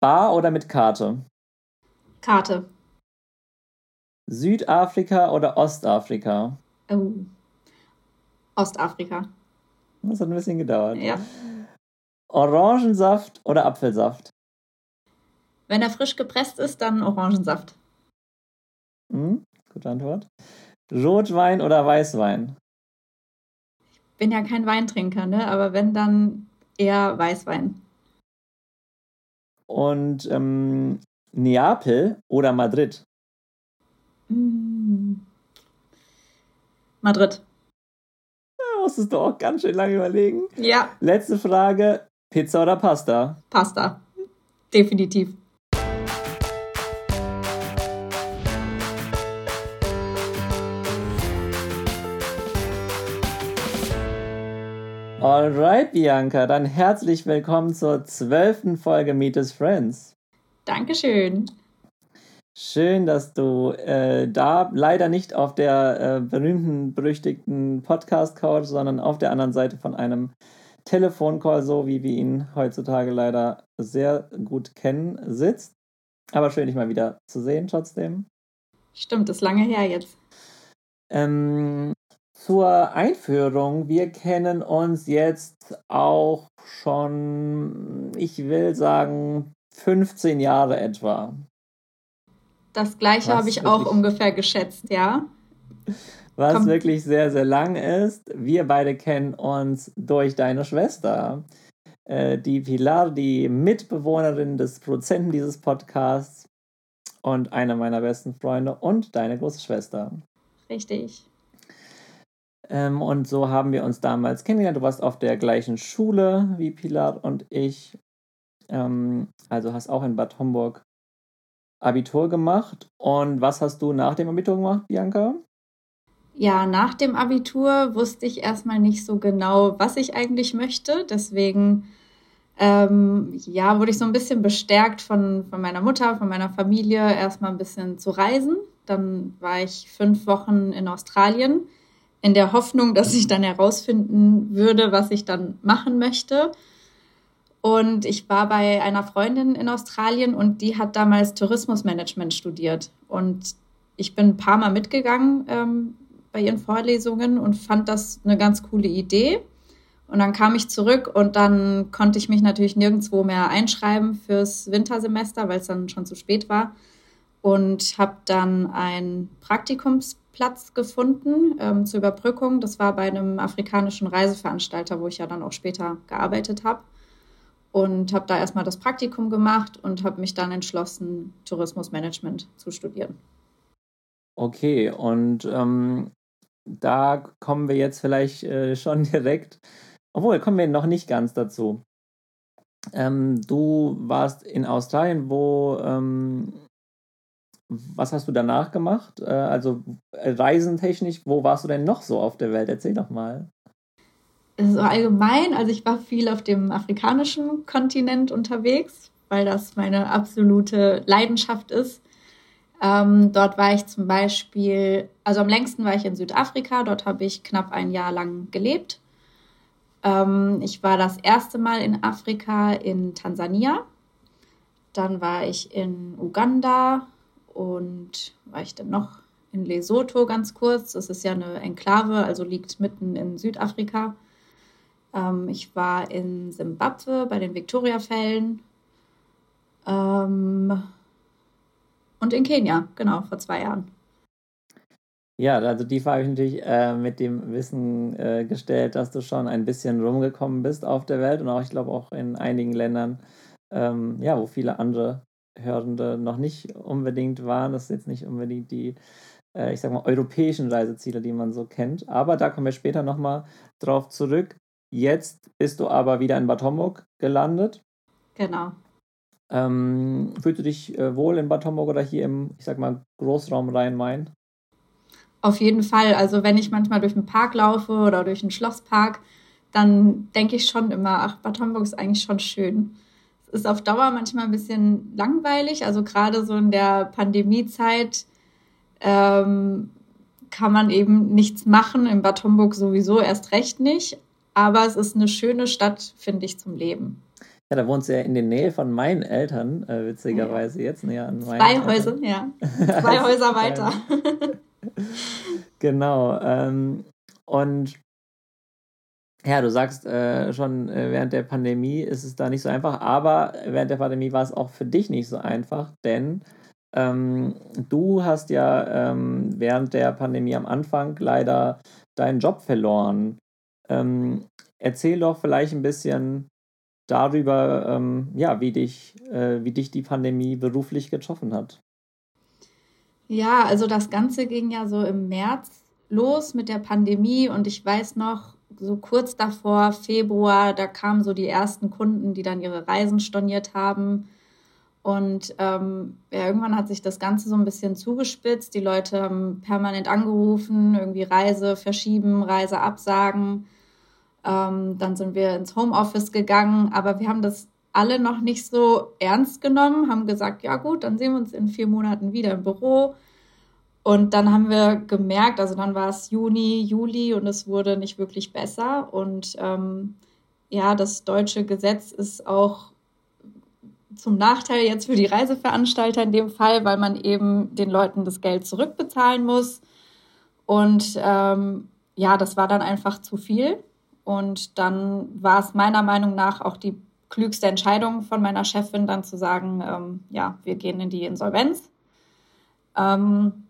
Bar oder mit Karte? Karte. Südafrika oder Ostafrika? Oh. Ostafrika. Das hat ein bisschen gedauert. Ja. Orangensaft oder Apfelsaft? Wenn er frisch gepresst ist, dann Orangensaft. Hm, gute Antwort. Rotwein oder Weißwein? Ich bin ja kein Weintrinker, ne? aber wenn, dann eher Weißwein. Und ähm, Neapel oder Madrid? Mm. Madrid. Da musstest du auch ganz schön lange überlegen. Ja. Letzte Frage: Pizza oder Pasta? Pasta. Definitiv. Alright, Bianca, dann herzlich willkommen zur zwölften Folge Meet His Friends. Dankeschön. Schön, dass du äh, da leider nicht auf der äh, berühmten, berüchtigten Podcast-Couch, sondern auf der anderen Seite von einem Telefoncall, so wie wir ihn heutzutage leider sehr gut kennen, sitzt. Aber schön, dich mal wieder zu sehen trotzdem. Stimmt, ist lange her jetzt. Ähm, zur Einführung. Wir kennen uns jetzt auch schon, ich will sagen, 15 Jahre etwa. Das gleiche habe ich auch ungefähr geschätzt, ja. Was Komm. wirklich sehr, sehr lang ist. Wir beide kennen uns durch deine Schwester. Äh, die Pilar, die Mitbewohnerin des Produzenten dieses Podcasts und eine meiner besten Freunde und deine große Schwester. Richtig. Ähm, und so haben wir uns damals kennengelernt. Du warst auf der gleichen Schule wie Pilar und ich. Ähm, also hast auch in Bad Homburg Abitur gemacht. Und was hast du nach dem Abitur gemacht, Bianca? Ja, nach dem Abitur wusste ich erstmal nicht so genau, was ich eigentlich möchte. Deswegen ähm, ja, wurde ich so ein bisschen bestärkt von, von meiner Mutter, von meiner Familie, erstmal ein bisschen zu reisen. Dann war ich fünf Wochen in Australien in der Hoffnung, dass ich dann herausfinden würde, was ich dann machen möchte. Und ich war bei einer Freundin in Australien und die hat damals Tourismusmanagement studiert. Und ich bin ein paar Mal mitgegangen ähm, bei ihren Vorlesungen und fand das eine ganz coole Idee. Und dann kam ich zurück und dann konnte ich mich natürlich nirgendwo mehr einschreiben fürs Wintersemester, weil es dann schon zu spät war. Und habe dann ein Praktikums Platz gefunden ähm, zur Überbrückung. Das war bei einem afrikanischen Reiseveranstalter, wo ich ja dann auch später gearbeitet habe. Und habe da erstmal das Praktikum gemacht und habe mich dann entschlossen, Tourismusmanagement zu studieren. Okay, und ähm, da kommen wir jetzt vielleicht äh, schon direkt, obwohl kommen wir noch nicht ganz dazu. Ähm, du warst in Australien, wo ähm, was hast du danach gemacht? Äh, also reisentechnisch, wo warst du denn noch so auf der Welt? Erzähl doch mal. So allgemein, also ich war viel auf dem afrikanischen Kontinent unterwegs, weil das meine absolute Leidenschaft ist. Ähm, dort war ich zum Beispiel, also am längsten war ich in Südafrika, dort habe ich knapp ein Jahr lang gelebt. Ähm, ich war das erste Mal in Afrika in Tansania. Dann war ich in Uganda, und war ich dann noch in Lesotho ganz kurz. Das ist ja eine Enklave, also liegt mitten in Südafrika. Ähm, ich war in Simbabwe bei den Victoria-Fällen. Ähm, und in Kenia, genau, vor zwei Jahren. Ja, also die Frage habe ich natürlich äh, mit dem Wissen äh, gestellt, dass du schon ein bisschen rumgekommen bist auf der Welt und auch, ich glaube, auch in einigen Ländern, ähm, ja, wo viele andere Hörende noch nicht unbedingt waren. Das sind jetzt nicht unbedingt die, äh, ich sag mal, europäischen Reiseziele, die man so kennt. Aber da kommen wir später nochmal drauf zurück. Jetzt bist du aber wieder in Bad Homburg gelandet. Genau. Ähm, fühlst du dich äh, wohl in Bad Homburg oder hier im, ich sag mal, Großraum Rhein-Main? Auf jeden Fall. Also wenn ich manchmal durch den Park laufe oder durch den Schlosspark, dann denke ich schon immer, ach, Bad Homburg ist eigentlich schon schön ist auf Dauer manchmal ein bisschen langweilig. Also gerade so in der Pandemiezeit ähm, kann man eben nichts machen. In Bad Homburg sowieso erst recht nicht. Aber es ist eine schöne Stadt, finde ich, zum Leben. Ja, da wohnst du ja in der Nähe von meinen Eltern, äh, witzigerweise jetzt näher an meinen Zwei Eltern. Häuser, ja. Zwei Häuser weiter. genau. Ähm, und ja, du sagst äh, schon, äh, während der Pandemie ist es da nicht so einfach, aber während der Pandemie war es auch für dich nicht so einfach, denn ähm, du hast ja ähm, während der Pandemie am Anfang leider deinen Job verloren. Ähm, erzähl doch vielleicht ein bisschen darüber, ähm, ja, wie dich, äh, wie dich die Pandemie beruflich getroffen hat. Ja, also das Ganze ging ja so im März los mit der Pandemie und ich weiß noch, so kurz davor, Februar, da kamen so die ersten Kunden, die dann ihre Reisen storniert haben. Und ähm, ja, irgendwann hat sich das Ganze so ein bisschen zugespitzt. Die Leute haben permanent angerufen, irgendwie Reise verschieben, Reise absagen. Ähm, dann sind wir ins Homeoffice gegangen, aber wir haben das alle noch nicht so ernst genommen, haben gesagt, ja gut, dann sehen wir uns in vier Monaten wieder im Büro. Und dann haben wir gemerkt, also dann war es Juni, Juli und es wurde nicht wirklich besser. Und ähm, ja, das deutsche Gesetz ist auch zum Nachteil jetzt für die Reiseveranstalter in dem Fall, weil man eben den Leuten das Geld zurückbezahlen muss. Und ähm, ja, das war dann einfach zu viel. Und dann war es meiner Meinung nach auch die klügste Entscheidung von meiner Chefin, dann zu sagen, ähm, ja, wir gehen in die Insolvenz. Ähm,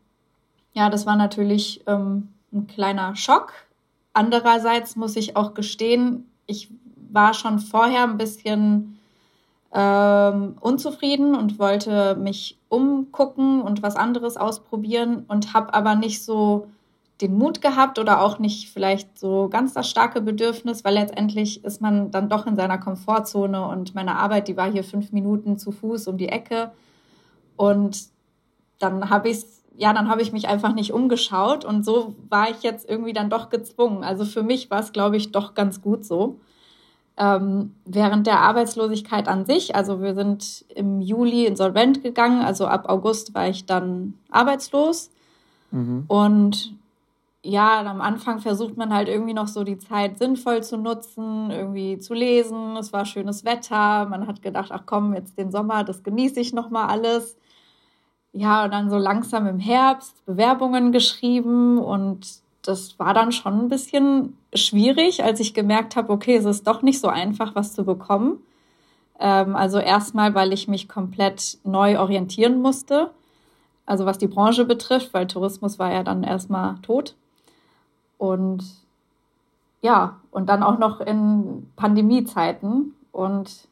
ja, das war natürlich ähm, ein kleiner Schock. Andererseits muss ich auch gestehen, ich war schon vorher ein bisschen ähm, unzufrieden und wollte mich umgucken und was anderes ausprobieren und habe aber nicht so den Mut gehabt oder auch nicht vielleicht so ganz das starke Bedürfnis, weil letztendlich ist man dann doch in seiner Komfortzone und meine Arbeit, die war hier fünf Minuten zu Fuß um die Ecke und dann habe ich ja, dann habe ich mich einfach nicht umgeschaut und so war ich jetzt irgendwie dann doch gezwungen. Also für mich war es, glaube ich, doch ganz gut so ähm, während der Arbeitslosigkeit an sich. Also wir sind im Juli insolvent gegangen, also ab August war ich dann arbeitslos. Mhm. Und ja, am Anfang versucht man halt irgendwie noch so die Zeit sinnvoll zu nutzen, irgendwie zu lesen. Es war schönes Wetter. Man hat gedacht, ach komm, jetzt den Sommer, das genieße ich noch mal alles. Ja, und dann so langsam im Herbst Bewerbungen geschrieben und das war dann schon ein bisschen schwierig, als ich gemerkt habe, okay, es ist doch nicht so einfach, was zu bekommen. Ähm, also erstmal, weil ich mich komplett neu orientieren musste, also was die Branche betrifft, weil Tourismus war ja dann erstmal tot. Und ja, und dann auch noch in Pandemiezeiten. Und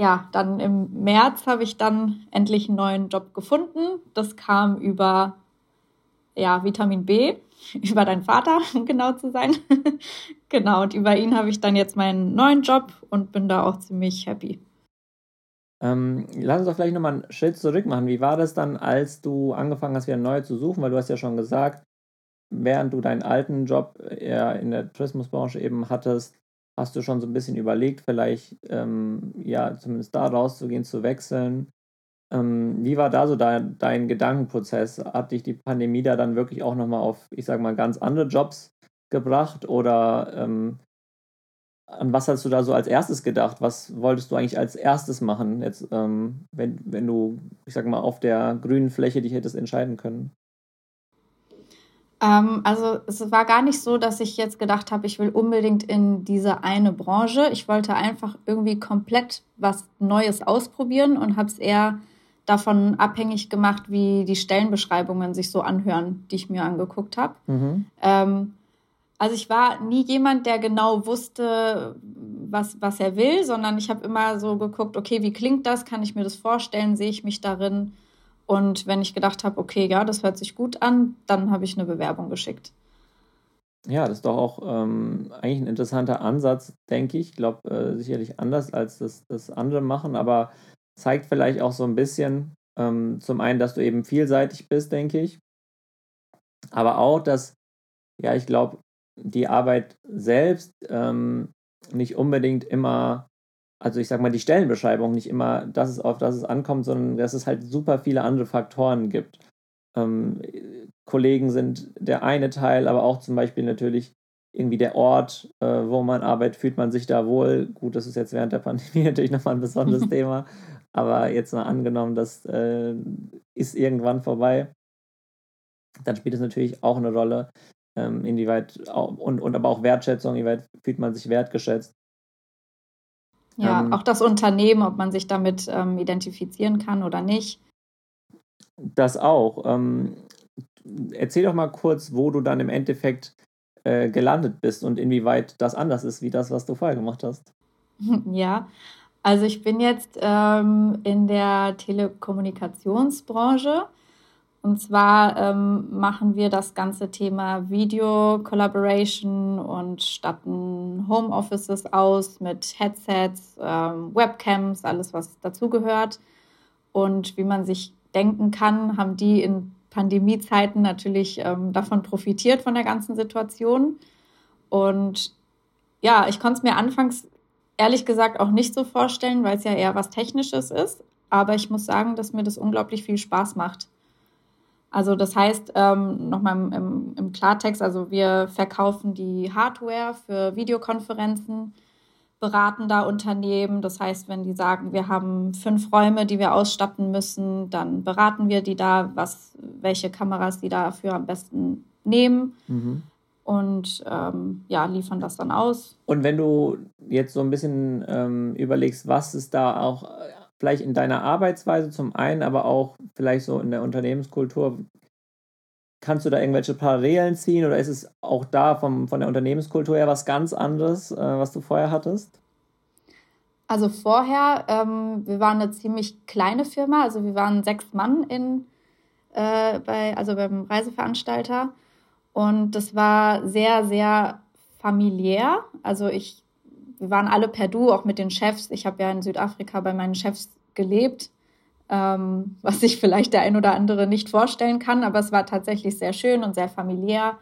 ja, dann im März habe ich dann endlich einen neuen Job gefunden. Das kam über ja, Vitamin B über deinen Vater, um genau zu sein. genau, und über ihn habe ich dann jetzt meinen neuen Job und bin da auch ziemlich happy. Ähm, lass uns doch vielleicht nochmal einen Schritt zurück machen. Wie war das dann, als du angefangen hast, wieder neu zu suchen? Weil du hast ja schon gesagt, während du deinen alten Job eher in der Tourismusbranche eben hattest, hast du schon so ein bisschen überlegt, vielleicht ähm, ja zumindest da rauszugehen, zu wechseln. Ähm, wie war da so dein, dein Gedankenprozess? Hat dich die Pandemie da dann wirklich auch nochmal auf, ich sag mal, ganz andere Jobs gebracht oder ähm, an was hast du da so als erstes gedacht? Was wolltest du eigentlich als erstes machen, jetzt, ähm, wenn, wenn du, ich sag mal, auf der grünen Fläche dich hättest entscheiden können? Ähm, also es war gar nicht so, dass ich jetzt gedacht habe, ich will unbedingt in diese eine Branche. Ich wollte einfach irgendwie komplett was Neues ausprobieren und habe es eher davon abhängig gemacht, wie die Stellenbeschreibungen sich so anhören, die ich mir angeguckt habe. Mhm. Ähm, also ich war nie jemand, der genau wusste, was, was er will, sondern ich habe immer so geguckt, okay, wie klingt das? Kann ich mir das vorstellen? Sehe ich mich darin? Und wenn ich gedacht habe, okay, ja, das hört sich gut an, dann habe ich eine Bewerbung geschickt. Ja, das ist doch auch ähm, eigentlich ein interessanter Ansatz, denke ich. Ich glaube, äh, sicherlich anders als das, das andere machen, aber zeigt vielleicht auch so ein bisschen, ähm, zum einen, dass du eben vielseitig bist, denke ich, aber auch, dass, ja, ich glaube, die Arbeit selbst ähm, nicht unbedingt immer, also ich sag mal, die Stellenbeschreibung nicht immer das ist, auf das es ankommt, sondern dass es halt super viele andere Faktoren gibt. Ähm, Kollegen sind der eine Teil, aber auch zum Beispiel natürlich irgendwie der Ort, äh, wo man arbeitet, fühlt man sich da wohl. Gut, das ist jetzt während der Pandemie natürlich nochmal ein besonderes Thema, aber jetzt mal angenommen, das äh, ist irgendwann vorbei, dann spielt es natürlich auch eine Rolle, ähm, inwieweit auch, und, und aber auch Wertschätzung, inwieweit fühlt man sich wertgeschätzt. Ja, ähm, auch das Unternehmen, ob man sich damit ähm, identifizieren kann oder nicht. Das auch. Ähm, erzähl doch mal kurz, wo du dann im Endeffekt äh, gelandet bist und inwieweit das anders ist, wie das, was du vorher gemacht hast. Ja, also ich bin jetzt ähm, in der Telekommunikationsbranche. Und zwar ähm, machen wir das ganze Thema Video Collaboration und statten Homeoffices aus mit Headsets, ähm, Webcams, alles was dazugehört. Und wie man sich denken kann, haben die in Pandemiezeiten natürlich ähm, davon profitiert von der ganzen Situation. Und ja, ich konnte es mir anfangs ehrlich gesagt auch nicht so vorstellen, weil es ja eher was Technisches ist. Aber ich muss sagen, dass mir das unglaublich viel Spaß macht. Also das heißt, ähm, nochmal im, im, Klartext, also wir verkaufen die Hardware für Videokonferenzen, beraten da Unternehmen. Das heißt, wenn die sagen, wir haben fünf Räume, die wir ausstatten müssen, dann beraten wir die da, was, welche Kameras die dafür am besten nehmen. Mhm. Und ähm, ja, liefern das dann aus. Und wenn du jetzt so ein bisschen ähm, überlegst, was ist da auch vielleicht in deiner Arbeitsweise zum einen, aber auch vielleicht so in der Unternehmenskultur. Kannst du da irgendwelche Parallelen ziehen oder ist es auch da vom, von der Unternehmenskultur her was ganz anderes, äh, was du vorher hattest? Also vorher, ähm, wir waren eine ziemlich kleine Firma, also wir waren sechs Mann in, äh, bei, also beim Reiseveranstalter und das war sehr, sehr familiär. Also ich wir waren alle per Du, auch mit den Chefs. Ich habe ja in Südafrika bei meinen Chefs gelebt, ähm, was sich vielleicht der ein oder andere nicht vorstellen kann, aber es war tatsächlich sehr schön und sehr familiär.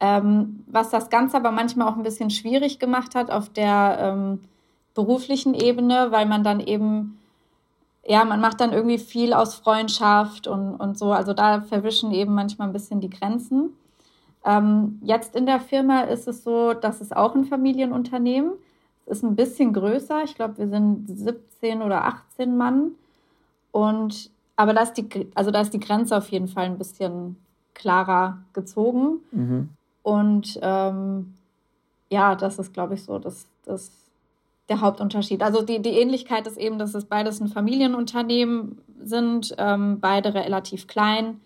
Ähm, was das Ganze aber manchmal auch ein bisschen schwierig gemacht hat auf der ähm, beruflichen Ebene, weil man dann eben, ja, man macht dann irgendwie viel aus Freundschaft und, und so. Also da verwischen eben manchmal ein bisschen die Grenzen. Ähm, jetzt in der Firma ist es so, dass es auch ein Familienunternehmen ist ein bisschen größer. Ich glaube, wir sind 17 oder 18 Mann. Und aber da ist die, also da ist die Grenze auf jeden Fall ein bisschen klarer gezogen. Mhm. Und ähm, ja, das ist, glaube ich, so das, das, der Hauptunterschied. Also die, die Ähnlichkeit ist eben, dass es beides ein Familienunternehmen sind, ähm, beide relativ klein.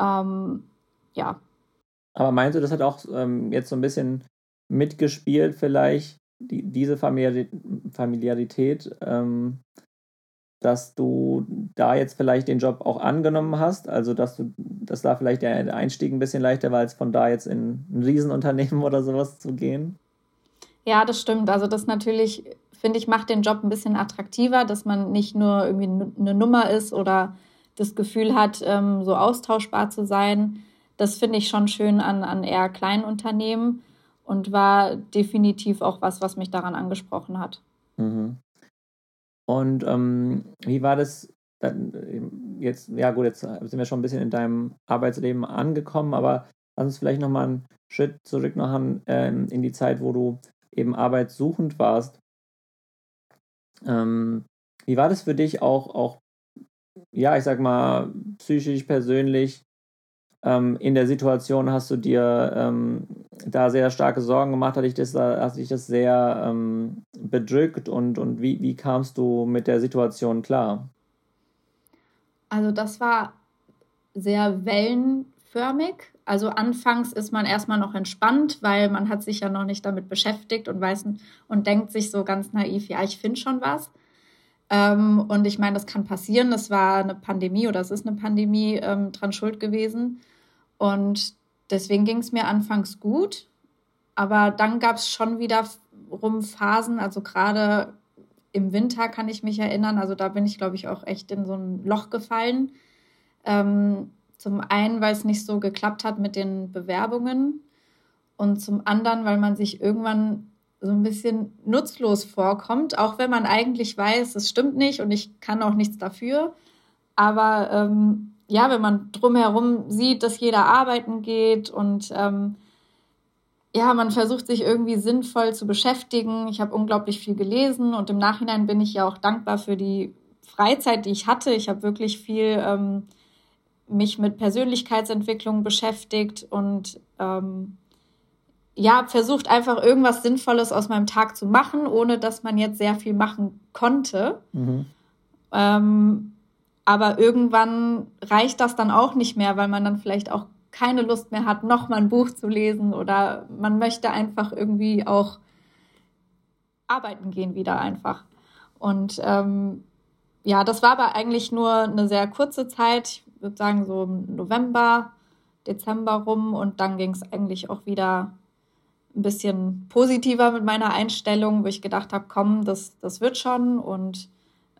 Ähm, ja. Aber meinst du, das hat auch ähm, jetzt so ein bisschen mitgespielt, vielleicht, die, diese Familiarität, ähm, dass du da jetzt vielleicht den Job auch angenommen hast, also dass du, dass da vielleicht der Einstieg ein bisschen leichter war, als von da jetzt in ein Riesenunternehmen oder sowas zu gehen? Ja, das stimmt. Also das natürlich, finde ich, macht den Job ein bisschen attraktiver, dass man nicht nur irgendwie eine Nummer ist oder das Gefühl hat, ähm, so austauschbar zu sein. Das finde ich schon schön an, an eher kleinen Unternehmen und war definitiv auch was, was mich daran angesprochen hat. Mhm. Und ähm, wie war das dann jetzt, ja gut, jetzt sind wir schon ein bisschen in deinem Arbeitsleben angekommen, aber lass uns vielleicht nochmal einen Schritt zurück machen ähm, in die Zeit, wo du eben arbeitssuchend warst. Ähm, wie war das für dich auch, auch, ja, ich sag mal, psychisch, persönlich, ähm, in der Situation hast du dir ähm, da sehr starke Sorgen gemacht? Hat dich das, hat dich das sehr ähm, bedrückt und, und wie, wie kamst du mit der Situation klar? Also das war sehr wellenförmig. Also anfangs ist man erstmal noch entspannt, weil man hat sich ja noch nicht damit beschäftigt und weiß und denkt sich so ganz naiv, ja, ich finde schon was. Ähm, und ich meine, das kann passieren. Das war eine Pandemie oder es ist eine Pandemie ähm, dran schuld gewesen. Und deswegen ging es mir anfangs gut. Aber dann gab es schon wieder rum Phasen, also gerade im Winter kann ich mich erinnern, also da bin ich, glaube ich, auch echt in so ein Loch gefallen. Ähm, zum einen, weil es nicht so geklappt hat mit den Bewerbungen und zum anderen, weil man sich irgendwann so ein bisschen nutzlos vorkommt, auch wenn man eigentlich weiß, es stimmt nicht und ich kann auch nichts dafür. Aber ähm, ja, wenn man drumherum sieht, dass jeder arbeiten geht und ähm, ja, man versucht sich irgendwie sinnvoll zu beschäftigen. Ich habe unglaublich viel gelesen und im Nachhinein bin ich ja auch dankbar für die Freizeit, die ich hatte. Ich habe wirklich viel ähm, mich mit Persönlichkeitsentwicklung beschäftigt und ähm, ja, versucht einfach irgendwas Sinnvolles aus meinem Tag zu machen, ohne dass man jetzt sehr viel machen konnte. Mhm. Ähm, aber irgendwann reicht das dann auch nicht mehr, weil man dann vielleicht auch keine Lust mehr hat, noch mal ein Buch zu lesen oder man möchte einfach irgendwie auch arbeiten gehen wieder einfach. Und ähm, ja, das war aber eigentlich nur eine sehr kurze Zeit, ich würde sagen so im November, Dezember rum und dann ging es eigentlich auch wieder ein bisschen positiver mit meiner Einstellung, wo ich gedacht habe, komm, das, das wird schon und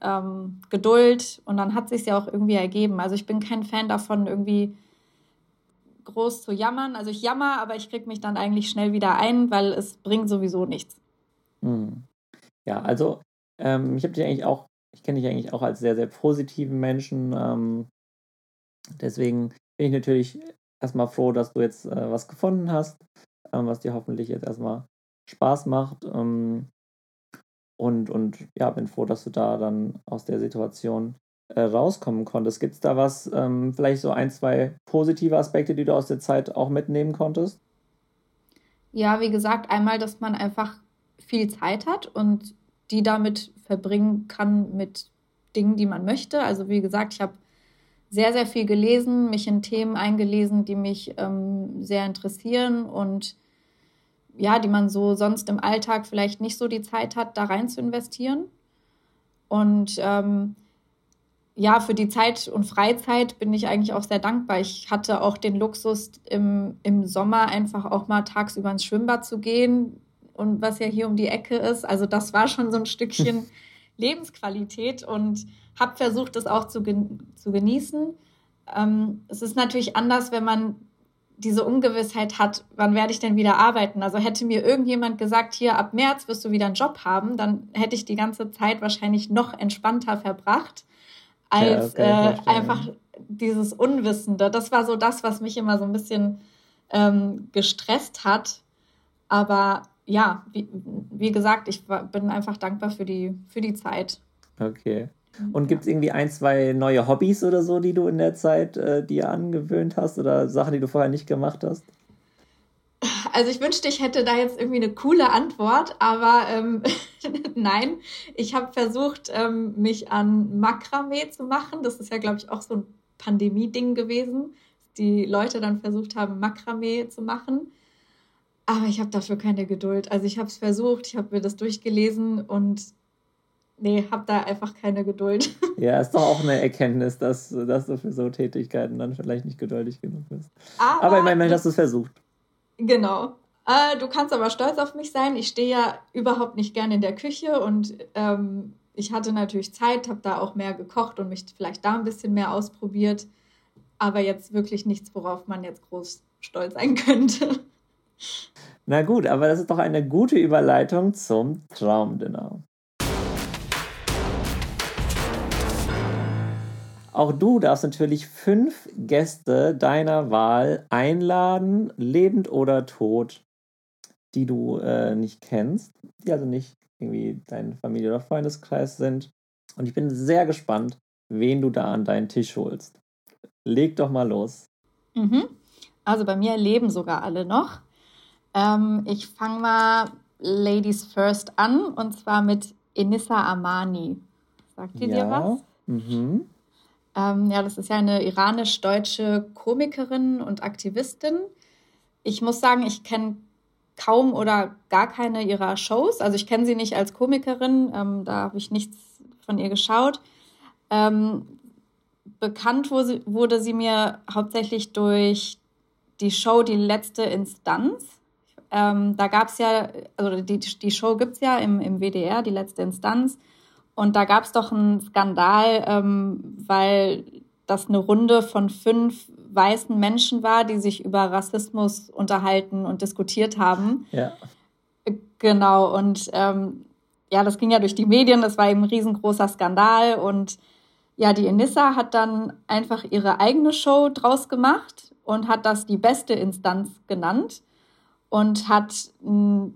ähm, Geduld und dann hat sich ja auch irgendwie ergeben. Also ich bin kein Fan davon, irgendwie groß zu jammern. Also ich jammer, aber ich kriege mich dann eigentlich schnell wieder ein, weil es bringt sowieso nichts. Hm. Ja, also ähm, ich habe dich eigentlich auch, ich kenne dich eigentlich auch als sehr, sehr positiven Menschen. Ähm, deswegen bin ich natürlich erstmal froh, dass du jetzt äh, was gefunden hast, ähm, was dir hoffentlich jetzt erstmal Spaß macht. Ähm, und, und ja, bin froh, dass du da dann aus der Situation äh, rauskommen konntest. Gibt es da was, ähm, vielleicht so ein, zwei positive Aspekte, die du aus der Zeit auch mitnehmen konntest? Ja, wie gesagt, einmal, dass man einfach viel Zeit hat und die damit verbringen kann mit Dingen, die man möchte. Also wie gesagt, ich habe sehr, sehr viel gelesen, mich in Themen eingelesen, die mich ähm, sehr interessieren und ja, die man so sonst im Alltag vielleicht nicht so die Zeit hat, da rein zu investieren. Und ähm, ja, für die Zeit und Freizeit bin ich eigentlich auch sehr dankbar. Ich hatte auch den Luxus, im, im Sommer einfach auch mal tagsüber ins Schwimmbad zu gehen und was ja hier um die Ecke ist. Also das war schon so ein Stückchen Lebensqualität und habe versucht, das auch zu, gen zu genießen. Ähm, es ist natürlich anders, wenn man diese Ungewissheit hat, wann werde ich denn wieder arbeiten? Also hätte mir irgendjemand gesagt, hier ab März wirst du wieder einen Job haben, dann hätte ich die ganze Zeit wahrscheinlich noch entspannter verbracht als ja, äh, einfach dieses Unwissende. Das war so das, was mich immer so ein bisschen ähm, gestresst hat. Aber ja, wie, wie gesagt, ich war, bin einfach dankbar für die, für die Zeit. Okay. Und gibt es irgendwie ein, zwei neue Hobbys oder so, die du in der Zeit äh, dir angewöhnt hast oder Sachen, die du vorher nicht gemacht hast? Also ich wünschte, ich hätte da jetzt irgendwie eine coole Antwort, aber ähm, nein. Ich habe versucht, ähm, mich an Makramee zu machen. Das ist ja, glaube ich, auch so ein Pandemie-Ding gewesen, die Leute dann versucht haben, Makramee zu machen. Aber ich habe dafür keine Geduld. Also ich habe es versucht, ich habe mir das durchgelesen und nee, habe da einfach keine Geduld. Ja, ist doch auch eine Erkenntnis, dass, dass du für so Tätigkeiten dann vielleicht nicht geduldig genug bist. Aber, aber ich meine, hast du es versucht. Genau. Äh, du kannst aber stolz auf mich sein. Ich stehe ja überhaupt nicht gerne in der Küche und ähm, ich hatte natürlich Zeit, habe da auch mehr gekocht und mich vielleicht da ein bisschen mehr ausprobiert. Aber jetzt wirklich nichts, worauf man jetzt groß stolz sein könnte. Na gut, aber das ist doch eine gute Überleitung zum Traumdinner. Auch du darfst natürlich fünf Gäste deiner Wahl einladen, lebend oder tot, die du äh, nicht kennst, die also nicht irgendwie dein Familie- oder Freundeskreis sind. Und ich bin sehr gespannt, wen du da an deinen Tisch holst. Leg doch mal los. Mhm. Also bei mir leben sogar alle noch. Ähm, ich fange mal Ladies First an und zwar mit Enissa Amani. Sagt die ja. dir was? Mhm. Ähm, ja, das ist ja eine iranisch-deutsche Komikerin und Aktivistin. Ich muss sagen, ich kenne kaum oder gar keine ihrer Shows. Also ich kenne sie nicht als Komikerin, ähm, da habe ich nichts von ihr geschaut. Ähm, bekannt wurde, wurde sie mir hauptsächlich durch die Show Die letzte Instanz. Ähm, da gab es ja, also die, die Show gibt es ja im, im WDR, Die letzte Instanz. Und da gab es doch einen Skandal, ähm, weil das eine Runde von fünf weißen Menschen war, die sich über Rassismus unterhalten und diskutiert haben. Ja. Genau, und ähm, ja, das ging ja durch die Medien, das war eben ein riesengroßer Skandal. Und ja, die Enissa hat dann einfach ihre eigene Show draus gemacht und hat das die beste Instanz genannt. und hat ein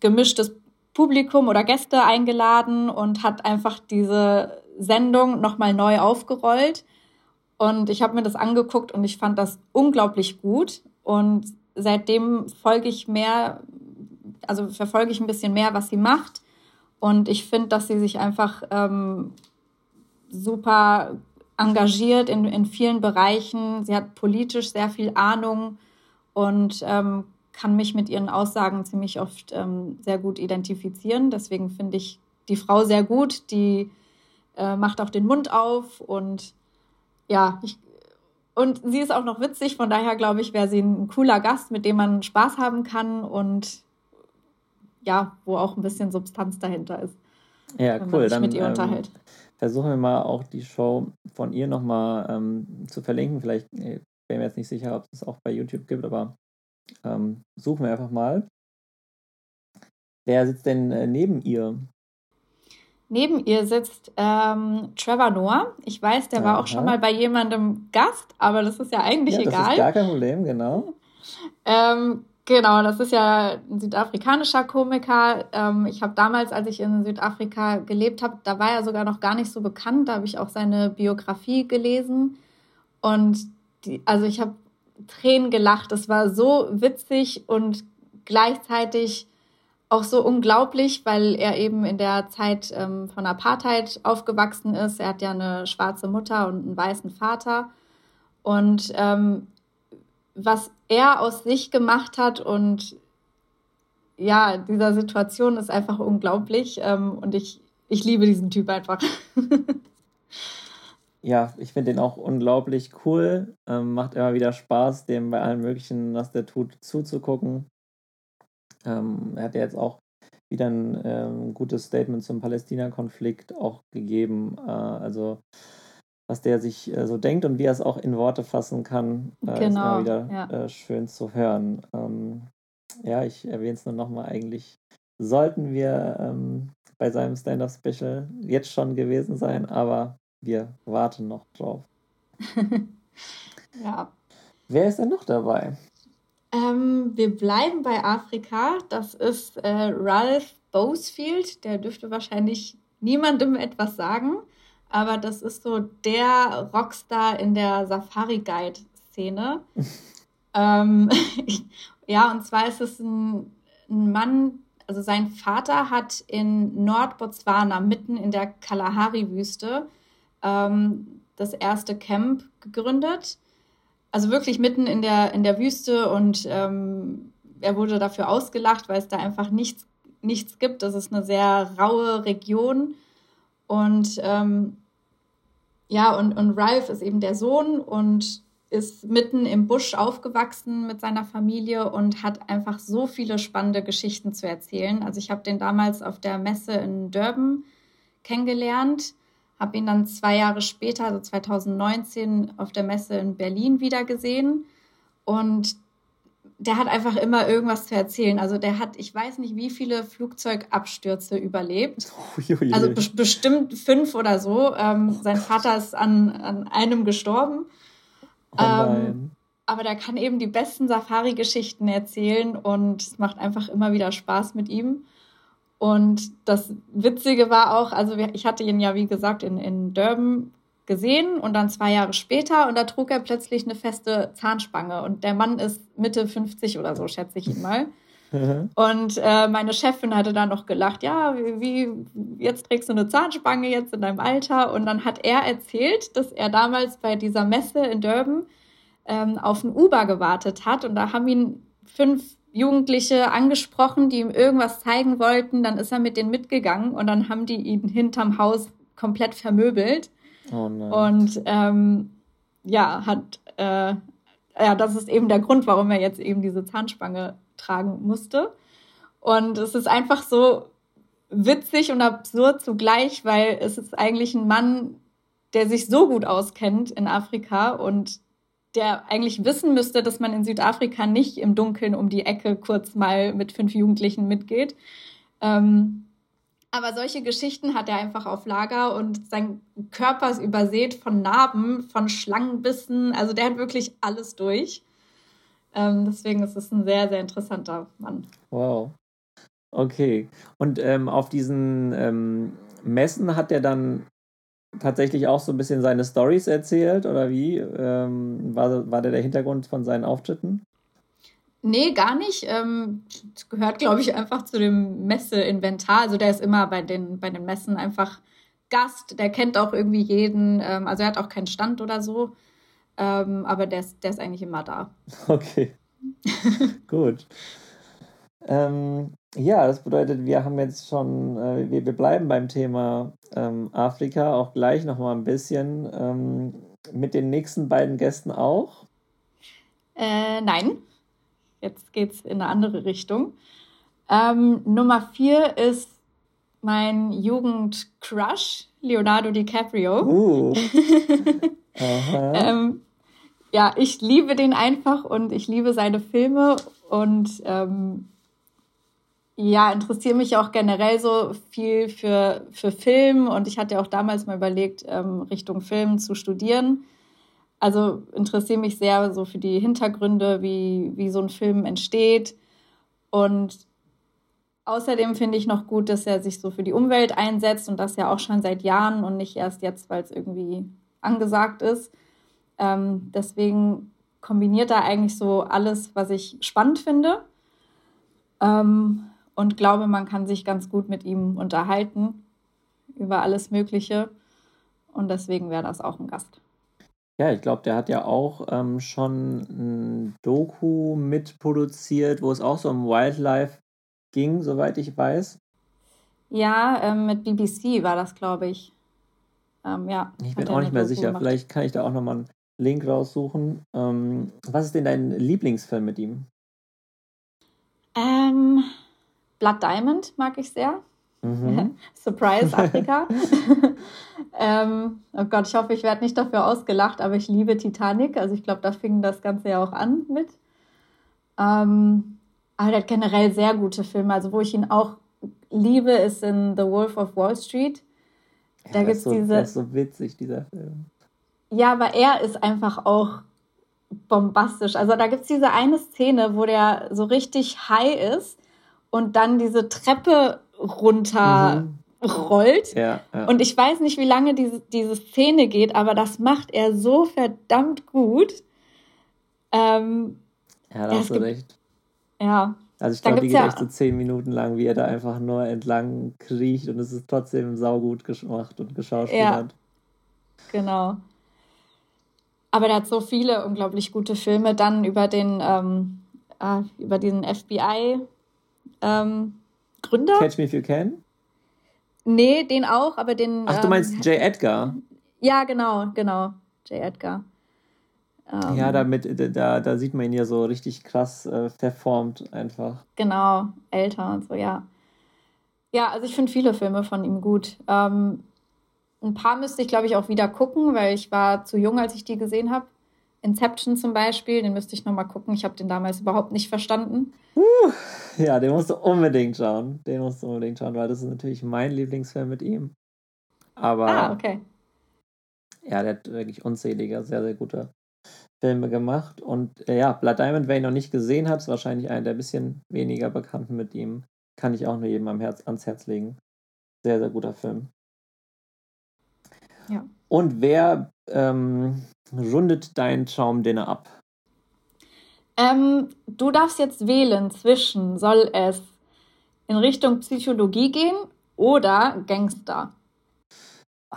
gemischtes Publikum oder Gäste eingeladen und hat einfach diese Sendung nochmal neu aufgerollt. Und ich habe mir das angeguckt und ich fand das unglaublich gut. Und seitdem folge ich mehr, also verfolge ich ein bisschen mehr, was sie macht. Und ich finde, dass sie sich einfach ähm, super engagiert in, in vielen Bereichen. Sie hat politisch sehr viel Ahnung und ähm, kann mich mit ihren Aussagen ziemlich oft ähm, sehr gut identifizieren. Deswegen finde ich die Frau sehr gut. Die äh, macht auch den Mund auf und ja, ich, und sie ist auch noch witzig. Von daher glaube ich, wäre sie ein cooler Gast, mit dem man Spaß haben kann und ja, wo auch ein bisschen Substanz dahinter ist. Ja, wenn cool. Man sich Dann, mit ihr ähm, unterhält. versuchen wir mal auch die Show von ihr nochmal ähm, zu verlinken. Vielleicht äh, bin mir jetzt nicht sicher, ob es auch bei YouTube gibt, aber ähm, suchen wir einfach mal. Wer sitzt denn äh, neben ihr? Neben ihr sitzt ähm, Trevor Noah. Ich weiß, der Aha. war auch schon mal bei jemandem Gast, aber das ist ja eigentlich ja, das egal. Das ist gar kein Problem, genau. Ähm, genau, das ist ja ein südafrikanischer Komiker. Ähm, ich habe damals, als ich in Südafrika gelebt habe, da war er sogar noch gar nicht so bekannt. Da habe ich auch seine Biografie gelesen. Und die, also ich habe Tränen gelacht. Es war so witzig und gleichzeitig auch so unglaublich, weil er eben in der Zeit ähm, von Apartheid aufgewachsen ist. Er hat ja eine schwarze Mutter und einen weißen Vater. Und ähm, was er aus sich gemacht hat und ja, dieser Situation ist einfach unglaublich. Ähm, und ich, ich liebe diesen Typ einfach. ja, ich finde den auch unglaublich cool. Ähm, macht immer wieder Spaß, dem bei allem Möglichen, was der tut, zuzugucken. Ähm, er hat ja jetzt auch wieder ein ähm, gutes Statement zum Palästina-Konflikt auch gegeben. Äh, also was der sich äh, so denkt und wie er es auch in Worte fassen kann, äh, genau, ist immer wieder ja. Äh, schön zu hören. Ähm, ja, ich erwähne es nur nochmal, eigentlich sollten wir ähm, bei seinem Stand-Up-Special jetzt schon gewesen sein, aber wir warten noch drauf. ja. Wer ist denn noch dabei? Ähm, wir bleiben bei Afrika. Das ist äh, Ralph Bosefield. Der dürfte wahrscheinlich niemandem etwas sagen, aber das ist so der Rockstar in der Safari-Guide-Szene. ähm, ja, und zwar ist es ein, ein Mann, also sein Vater hat in Nordbotswana mitten in der Kalahari-Wüste ähm, das erste Camp gegründet also wirklich mitten in der, in der Wüste und ähm, er wurde dafür ausgelacht, weil es da einfach nichts, nichts gibt. Das ist eine sehr raue Region. Und ähm, ja, und, und Ralph ist eben der Sohn und ist mitten im Busch aufgewachsen mit seiner Familie und hat einfach so viele spannende Geschichten zu erzählen. Also ich habe den damals auf der Messe in Durban kennengelernt habe ihn dann zwei Jahre später, also 2019, auf der Messe in Berlin wieder gesehen. Und der hat einfach immer irgendwas zu erzählen. Also der hat, ich weiß nicht, wie viele Flugzeugabstürze überlebt. Oh, also be bestimmt fünf oder so. Ähm, sein Vater ist an, an einem gestorben. Oh ähm, aber der kann eben die besten Safari-Geschichten erzählen und es macht einfach immer wieder Spaß mit ihm. Und das Witzige war auch, also ich hatte ihn ja, wie gesagt, in, in Durban gesehen und dann zwei Jahre später und da trug er plötzlich eine feste Zahnspange und der Mann ist Mitte 50 oder so, schätze ich ihn mal. Und äh, meine Chefin hatte dann noch gelacht, ja, wie, wie, jetzt trägst du eine Zahnspange jetzt in deinem Alter. Und dann hat er erzählt, dass er damals bei dieser Messe in Durban ähm, auf ein Uber gewartet hat. Und da haben ihn fünf Jugendliche angesprochen, die ihm irgendwas zeigen wollten. Dann ist er mit denen mitgegangen und dann haben die ihn hinterm Haus komplett vermöbelt. Oh. Und ähm, ja, hat, äh, ja, das ist eben der Grund, warum er jetzt eben diese Zahnspange tragen musste. Und es ist einfach so witzig und absurd zugleich, weil es ist eigentlich ein Mann, der sich so gut auskennt in Afrika und der eigentlich wissen müsste, dass man in Südafrika nicht im Dunkeln um die Ecke kurz mal mit fünf Jugendlichen mitgeht. Ähm, aber solche Geschichten hat er einfach auf Lager und sein Körper ist übersät von Narben, von Schlangenbissen. Also der hat wirklich alles durch. Ähm, deswegen ist es ein sehr, sehr interessanter Mann. Wow. Okay. Und ähm, auf diesen ähm, Messen hat er dann tatsächlich auch so ein bisschen seine Stories erzählt oder wie? Ähm, war, war der der Hintergrund von seinen Auftritten? Nee, gar nicht. Ähm, das gehört, glaube ich, einfach zu dem Messeinventar. Also der ist immer bei den, bei den Messen einfach Gast. Der kennt auch irgendwie jeden. Ähm, also er hat auch keinen Stand oder so. Ähm, aber der ist, der ist eigentlich immer da. Okay. Gut. Ähm, ja, das bedeutet, wir haben jetzt schon, äh, wir, wir bleiben beim Thema ähm, Afrika auch gleich nochmal ein bisschen. Ähm, mit den nächsten beiden Gästen auch? Äh, nein. Jetzt geht es in eine andere Richtung. Ähm, Nummer vier ist mein Jugendcrush, Leonardo DiCaprio. Uh. ähm, ja, ich liebe den einfach und ich liebe seine Filme und ähm, ja, interessiere mich auch generell so viel für, für Film und ich hatte auch damals mal überlegt, ähm, Richtung Film zu studieren. Also interessiere mich sehr so für die Hintergründe, wie, wie so ein Film entsteht. Und außerdem finde ich noch gut, dass er sich so für die Umwelt einsetzt und das ja auch schon seit Jahren und nicht erst jetzt, weil es irgendwie angesagt ist. Ähm, deswegen kombiniert er eigentlich so alles, was ich spannend finde. Ähm, und glaube, man kann sich ganz gut mit ihm unterhalten über alles Mögliche. Und deswegen wäre das auch ein Gast. Ja, ich glaube, der hat ja auch ähm, schon ein Doku mitproduziert, wo es auch so um Wildlife ging, soweit ich weiß. Ja, ähm, mit BBC war das, glaube ich. Ähm, ja. Ich bin auch nicht mehr Doku sicher. Gemacht. Vielleicht kann ich da auch nochmal einen Link raussuchen. Ähm, was ist denn dein Lieblingsfilm mit ihm? Ähm, Blood Diamond mag ich sehr. Mhm. Surprise Afrika. ähm, oh Gott, ich hoffe, ich werde nicht dafür ausgelacht, aber ich liebe Titanic. Also ich glaube, da fing das Ganze ja auch an mit. Ähm, aber der hat generell sehr gute Filme. Also wo ich ihn auch liebe, ist in The Wolf of Wall Street. Da ja, gibt's so, diese. Das ist so witzig, dieser Film. Ja, aber er ist einfach auch bombastisch. Also da gibt es diese eine Szene, wo der so richtig high ist und dann diese Treppe runter mhm. rollt. Ja, ja. Und ich weiß nicht, wie lange diese, diese Szene geht, aber das macht er so verdammt gut. Ähm, ja, da hast du recht. Ja. Also ich glaube, die geht echt so zehn Minuten lang, wie er da einfach nur entlang kriecht und es ist trotzdem saugut gemacht und geschauspielert. Ja, genau. Aber der hat so viele unglaublich gute Filme. Dann über den, ähm, äh, über diesen FBI ähm, Gründer. Catch Me If You Can? Nee, den auch, aber den. Ach, du meinst ähm, J. Edgar? Ja, genau, genau. J. Edgar. Ähm, ja, damit, da, da sieht man ihn ja so richtig krass äh, verformt einfach. Genau, älter und so, ja. Ja, also ich finde viele Filme von ihm gut. Ähm, ein paar müsste ich, glaube ich, auch wieder gucken, weil ich war zu jung, als ich die gesehen habe. Inception zum Beispiel, den müsste ich nochmal gucken. Ich habe den damals überhaupt nicht verstanden. Uh, ja, den musst du unbedingt schauen. Den musst du unbedingt schauen, weil das ist natürlich mein Lieblingsfilm mit ihm. Aber. Ah, okay. Ja, der hat wirklich unzählige, sehr, sehr gute Filme gemacht. Und äh, ja, Blood Diamond, wer ihn noch nicht gesehen hat, ist wahrscheinlich einer der bisschen weniger bekannten mit ihm. Kann ich auch nur jedem am Herz, ans Herz legen. Sehr, sehr guter Film. Ja. Und wer ähm, rundet dein Traumdinner ab? Ähm, du darfst jetzt wählen zwischen, soll es in Richtung Psychologie gehen oder Gangster?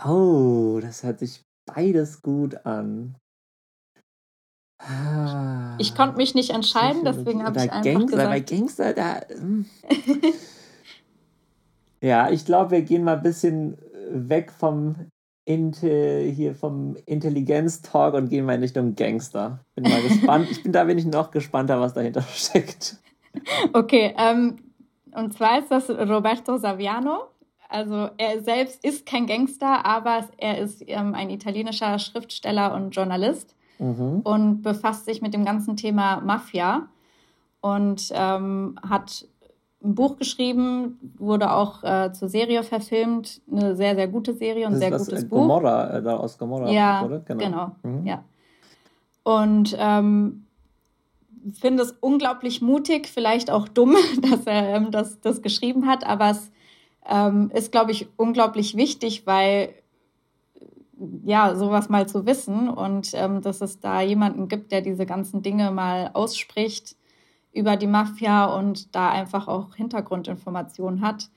Oh, das hört sich beides gut an. Ah, ich konnte mich nicht entscheiden, deswegen habe ich einfach Gangster, gesagt. Bei Gangster, da. Hm. ja, ich glaube, wir gehen mal ein bisschen weg vom Inte, hier vom Intelligenz-Talk und gehen mal in Richtung Gangster. Bin mal gespannt. Ich bin da bin ich noch gespannter, was dahinter steckt. Okay, ähm, und zwar ist das Roberto Saviano. Also er selbst ist kein Gangster, aber er ist ähm, ein italienischer Schriftsteller und Journalist mhm. und befasst sich mit dem ganzen Thema Mafia und ähm, hat ein Buch geschrieben, wurde auch äh, zur Serie verfilmt. Eine sehr, sehr gute Serie und ein sehr das, gutes äh, Buch. Gomorra, äh, aus Gomorra, ja, oder? Genau. genau mhm. ja. Und ähm, finde es unglaublich mutig, vielleicht auch dumm, dass er ähm, das, das geschrieben hat, aber es ähm, ist, glaube ich, unglaublich wichtig, weil ja, sowas mal zu wissen und ähm, dass es da jemanden gibt, der diese ganzen Dinge mal ausspricht über die Mafia und da einfach auch Hintergrundinformationen hat.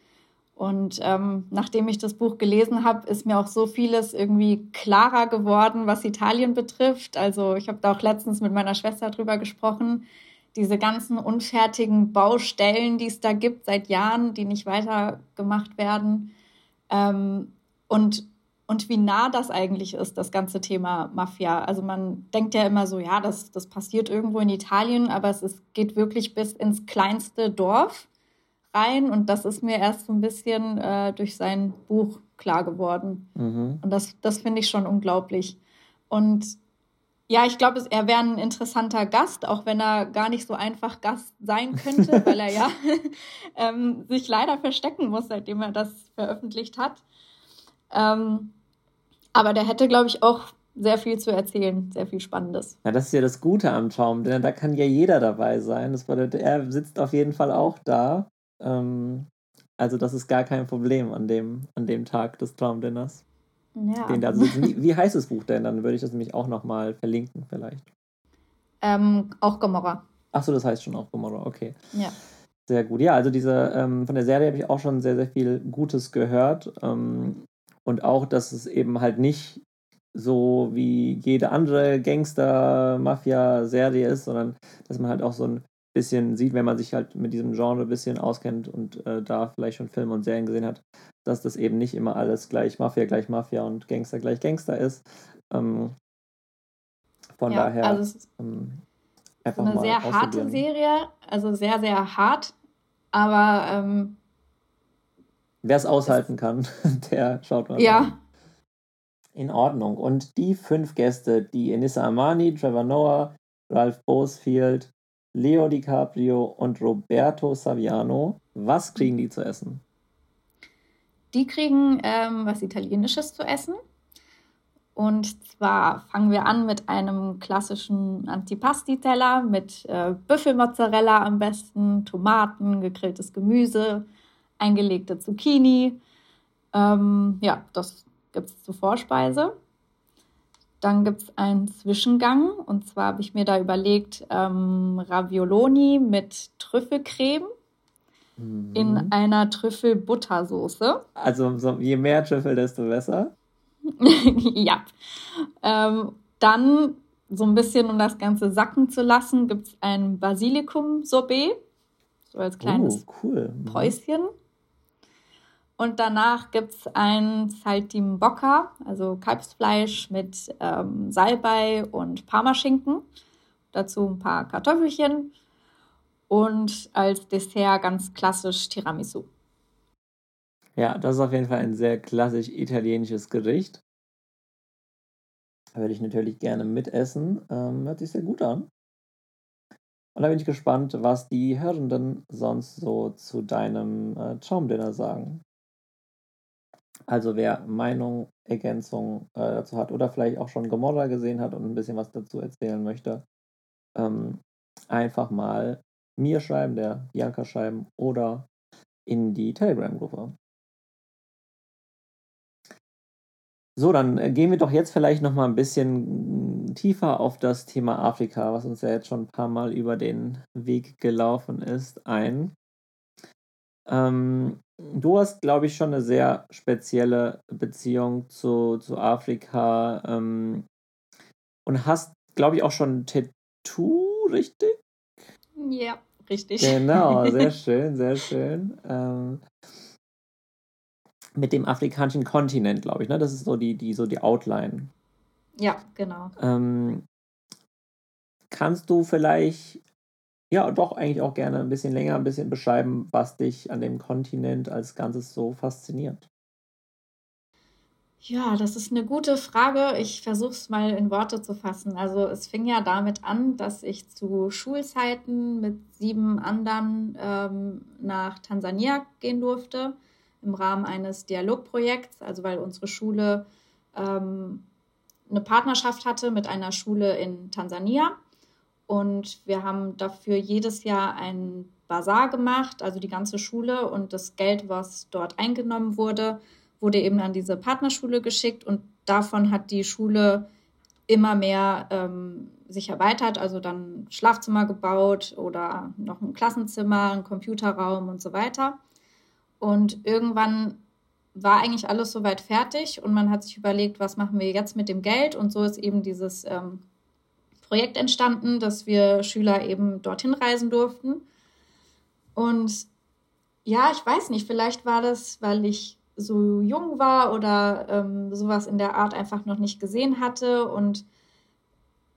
Und ähm, nachdem ich das Buch gelesen habe, ist mir auch so vieles irgendwie klarer geworden, was Italien betrifft. Also ich habe da auch letztens mit meiner Schwester drüber gesprochen. Diese ganzen unfertigen Baustellen, die es da gibt seit Jahren, die nicht weitergemacht werden. Ähm, und, und wie nah das eigentlich ist, das ganze Thema Mafia. Also man denkt ja immer so, ja, das, das passiert irgendwo in Italien, aber es ist, geht wirklich bis ins kleinste Dorf rein und das ist mir erst so ein bisschen äh, durch sein Buch klar geworden. Mhm. Und das, das finde ich schon unglaublich. Und ja, ich glaube, er wäre ein interessanter Gast, auch wenn er gar nicht so einfach Gast sein könnte, weil er ja ähm, sich leider verstecken muss, seitdem er das veröffentlicht hat. Ähm, aber der hätte, glaube ich, auch sehr viel zu erzählen, sehr viel Spannendes. Ja, das ist ja das Gute am Traum, denn da kann ja jeder dabei sein. Das bedeutet, er sitzt auf jeden Fall auch da ähm, also das ist gar kein Problem an dem, an dem Tag des Traumdinners. Ja. Den, also, wie, wie heißt das Buch denn? Dann würde ich das nämlich auch nochmal verlinken vielleicht. Ähm, auch Gomorra. Achso, das heißt schon auch Gomorra, okay. Ja. Sehr gut. Ja, also diese, ähm, von der Serie habe ich auch schon sehr, sehr viel Gutes gehört. Ähm, und auch, dass es eben halt nicht so wie jede andere Gangster-Mafia-Serie ist, sondern dass man halt auch so ein bisschen sieht, wenn man sich halt mit diesem Genre ein bisschen auskennt und äh, da vielleicht schon Filme und Serien gesehen hat, dass das eben nicht immer alles gleich Mafia gleich Mafia und Gangster gleich Gangster ist. Ähm, von ja, daher also ähm, einfach eine sehr harte Serie, also sehr, sehr hart, aber ähm, wer es aushalten kann, der schaut mal. Ja. Rein. In Ordnung. Und die fünf Gäste, die Enissa Amani, Trevor Noah, Ralph Bosefield, Leo DiCaprio und Roberto Saviano. Was kriegen die zu essen? Die kriegen ähm, was Italienisches zu essen. Und zwar fangen wir an mit einem klassischen Antipasti-Teller mit äh, Büffelmozzarella am besten, Tomaten, gegrilltes Gemüse, eingelegte Zucchini. Ähm, ja, das gibt es zur Vorspeise. Dann gibt es einen Zwischengang und zwar habe ich mir da überlegt ähm, Ravioloni mit Trüffelcreme mhm. in einer Trüffelbuttersoße. Also so, je mehr Trüffel, desto besser. ja. Ähm, dann so ein bisschen, um das Ganze sacken zu lassen, gibt es ein Basilikum-Sorbet. So als kleines oh, cool. Mhm. Päuschen. Und danach gibt es ein Saltimbocca, also Kalbsfleisch mit ähm, Salbei und Parmaschinken. Dazu ein paar Kartoffelchen und als Dessert ganz klassisch Tiramisu. Ja, das ist auf jeden Fall ein sehr klassisch italienisches Gericht. Würde ich natürlich gerne mitessen. Ähm, hört sich sehr gut an. Und da bin ich gespannt, was die Hörenden sonst so zu deinem äh, Traumdinner sagen. Also wer Meinung, Ergänzung äh, dazu hat oder vielleicht auch schon Gomorra gesehen hat und ein bisschen was dazu erzählen möchte, ähm, einfach mal mir schreiben, der Bianca schreiben oder in die Telegram-Gruppe. So, dann äh, gehen wir doch jetzt vielleicht noch mal ein bisschen tiefer auf das Thema Afrika, was uns ja jetzt schon ein paar Mal über den Weg gelaufen ist, ein. Ähm, du hast, glaube ich, schon eine sehr spezielle Beziehung zu, zu Afrika ähm, und hast, glaube ich, auch schon ein Tattoo, richtig? Ja, richtig. Genau, sehr schön, sehr schön. Ähm, mit dem afrikanischen Kontinent, glaube ich, ne? Das ist so die, die, so die Outline. Ja, genau. Ähm, kannst du vielleicht ja, doch eigentlich auch gerne ein bisschen länger, ein bisschen beschreiben, was dich an dem Kontinent als Ganzes so fasziniert. Ja, das ist eine gute Frage. Ich versuche es mal in Worte zu fassen. Also es fing ja damit an, dass ich zu Schulzeiten mit sieben anderen ähm, nach Tansania gehen durfte im Rahmen eines Dialogprojekts, also weil unsere Schule ähm, eine Partnerschaft hatte mit einer Schule in Tansania. Und wir haben dafür jedes Jahr einen Bazar gemacht, also die ganze Schule. Und das Geld, was dort eingenommen wurde, wurde eben an diese Partnerschule geschickt. Und davon hat die Schule immer mehr ähm, sich erweitert, also dann Schlafzimmer gebaut oder noch ein Klassenzimmer, ein Computerraum und so weiter. Und irgendwann war eigentlich alles soweit fertig und man hat sich überlegt, was machen wir jetzt mit dem Geld? Und so ist eben dieses ähm, Projekt entstanden, dass wir Schüler eben dorthin reisen durften. Und ja, ich weiß nicht, vielleicht war das, weil ich so jung war oder ähm, sowas in der Art einfach noch nicht gesehen hatte. Und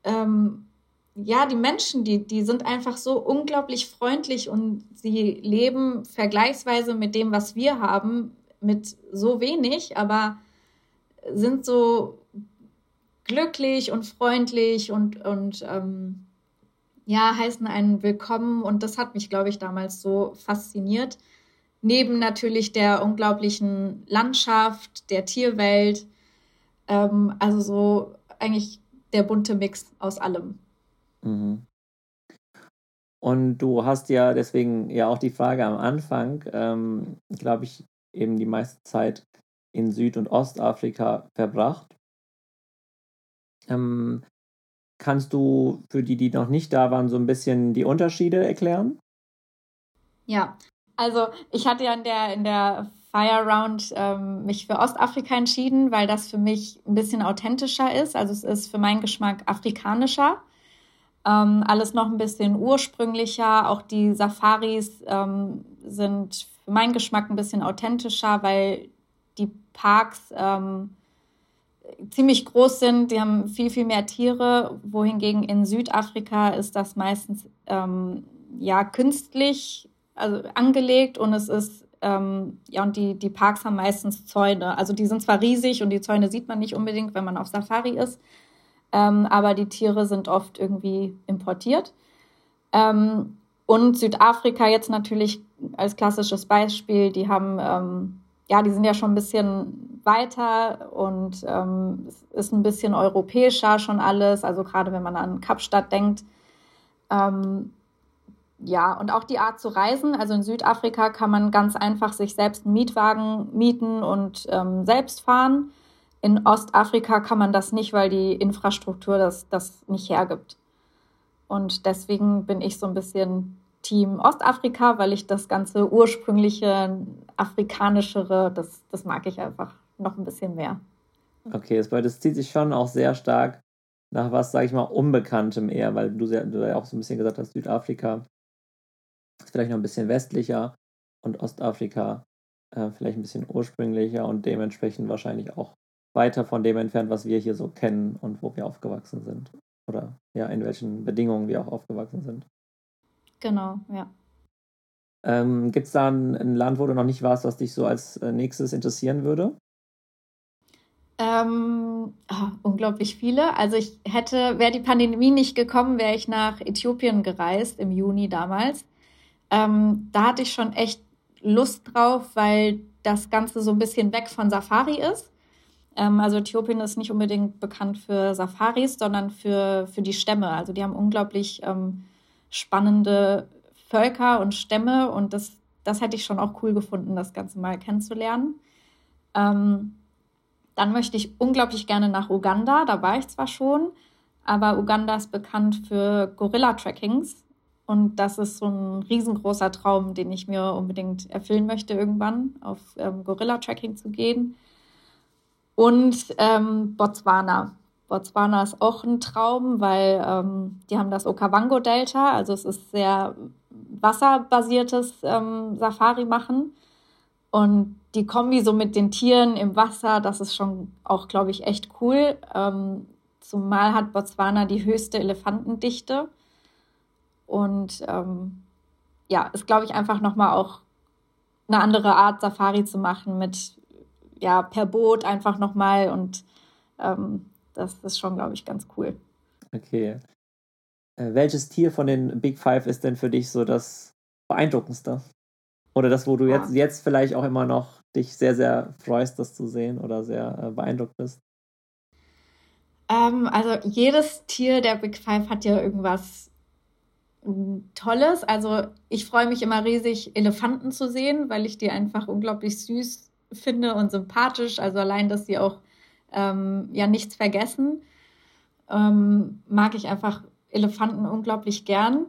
ähm, ja, die Menschen, die, die sind einfach so unglaublich freundlich und sie leben vergleichsweise mit dem, was wir haben, mit so wenig, aber sind so glücklich und freundlich und, und ähm, ja, heißen einen willkommen. Und das hat mich, glaube ich, damals so fasziniert. Neben natürlich der unglaublichen Landschaft, der Tierwelt. Ähm, also so eigentlich der bunte Mix aus allem. Mhm. Und du hast ja deswegen ja auch die Frage am Anfang, ähm, glaube ich, eben die meiste Zeit in Süd- und Ostafrika verbracht. Ähm, kannst du für die, die noch nicht da waren, so ein bisschen die Unterschiede erklären? Ja, also ich hatte ja in der, in der Fire Round ähm, mich für Ostafrika entschieden, weil das für mich ein bisschen authentischer ist. Also es ist für meinen Geschmack afrikanischer. Ähm, alles noch ein bisschen ursprünglicher. Auch die Safaris ähm, sind für meinen Geschmack ein bisschen authentischer, weil die Parks ähm, ziemlich groß sind, die haben viel, viel mehr Tiere, wohingegen in Südafrika ist das meistens ähm, ja künstlich also angelegt und es ist ähm, ja und die, die Parks haben meistens Zäune. Also die sind zwar riesig und die Zäune sieht man nicht unbedingt, wenn man auf Safari ist, ähm, aber die Tiere sind oft irgendwie importiert. Ähm, und Südafrika jetzt natürlich als klassisches Beispiel, die haben ähm, ja, die sind ja schon ein bisschen weiter und ähm, es ist ein bisschen europäischer schon alles. Also gerade wenn man an Kapstadt denkt. Ähm, ja, und auch die Art zu reisen. Also in Südafrika kann man ganz einfach sich selbst einen Mietwagen mieten und ähm, selbst fahren. In Ostafrika kann man das nicht, weil die Infrastruktur das, das nicht hergibt. Und deswegen bin ich so ein bisschen Team Ostafrika, weil ich das ganze ursprüngliche, afrikanischere, das, das mag ich einfach noch ein bisschen mehr. Okay, das, das zieht sich schon auch sehr stark nach was, sage ich mal, Unbekanntem eher, weil du, sehr, du ja auch so ein bisschen gesagt hast, Südafrika ist vielleicht noch ein bisschen westlicher und Ostafrika äh, vielleicht ein bisschen ursprünglicher und dementsprechend wahrscheinlich auch weiter von dem entfernt, was wir hier so kennen und wo wir aufgewachsen sind. Oder ja, in welchen Bedingungen wir auch aufgewachsen sind. Genau, ja. Ähm, Gibt es da ein, ein, Land, wo du noch nicht warst, was dich so als äh, nächstes interessieren würde? Ähm, oh, unglaublich viele. Also ich hätte, wäre die Pandemie nicht gekommen, wäre ich nach Äthiopien gereist im Juni damals. Ähm, da hatte ich schon echt Lust drauf, weil das Ganze so ein bisschen weg von Safari ist. Ähm, also Äthiopien ist nicht unbedingt bekannt für Safaris, sondern für, für die Stämme. Also die haben unglaublich ähm, spannende Völker und Stämme und das, das hätte ich schon auch cool gefunden, das Ganze mal kennenzulernen. Ähm, dann möchte ich unglaublich gerne nach Uganda, da war ich zwar schon, aber Uganda ist bekannt für Gorilla-Trackings und das ist so ein riesengroßer Traum, den ich mir unbedingt erfüllen möchte, irgendwann auf ähm, Gorilla-Tracking zu gehen. Und ähm, Botswana. Botswana ist auch ein Traum, weil ähm, die haben das Okavango-Delta, also es ist sehr wasserbasiertes ähm, Safari machen. Und die Kombi so mit den Tieren im Wasser, das ist schon auch, glaube ich, echt cool. Ähm, zumal hat Botswana die höchste Elefantendichte. Und ähm, ja, ist, glaube ich, einfach nochmal auch eine andere Art, Safari zu machen mit, ja, per Boot einfach nochmal und ähm, das ist schon, glaube ich, ganz cool. Okay. Äh, welches Tier von den Big Five ist denn für dich so das beeindruckendste? Oder das, wo du jetzt, ah. jetzt vielleicht auch immer noch dich sehr, sehr freust, das zu sehen oder sehr äh, beeindruckt bist? Ähm, also jedes Tier der Big Five hat ja irgendwas Tolles. Also ich freue mich immer riesig, Elefanten zu sehen, weil ich die einfach unglaublich süß finde und sympathisch. Also allein, dass sie auch ähm, ja nichts vergessen, ähm, mag ich einfach Elefanten unglaublich gern.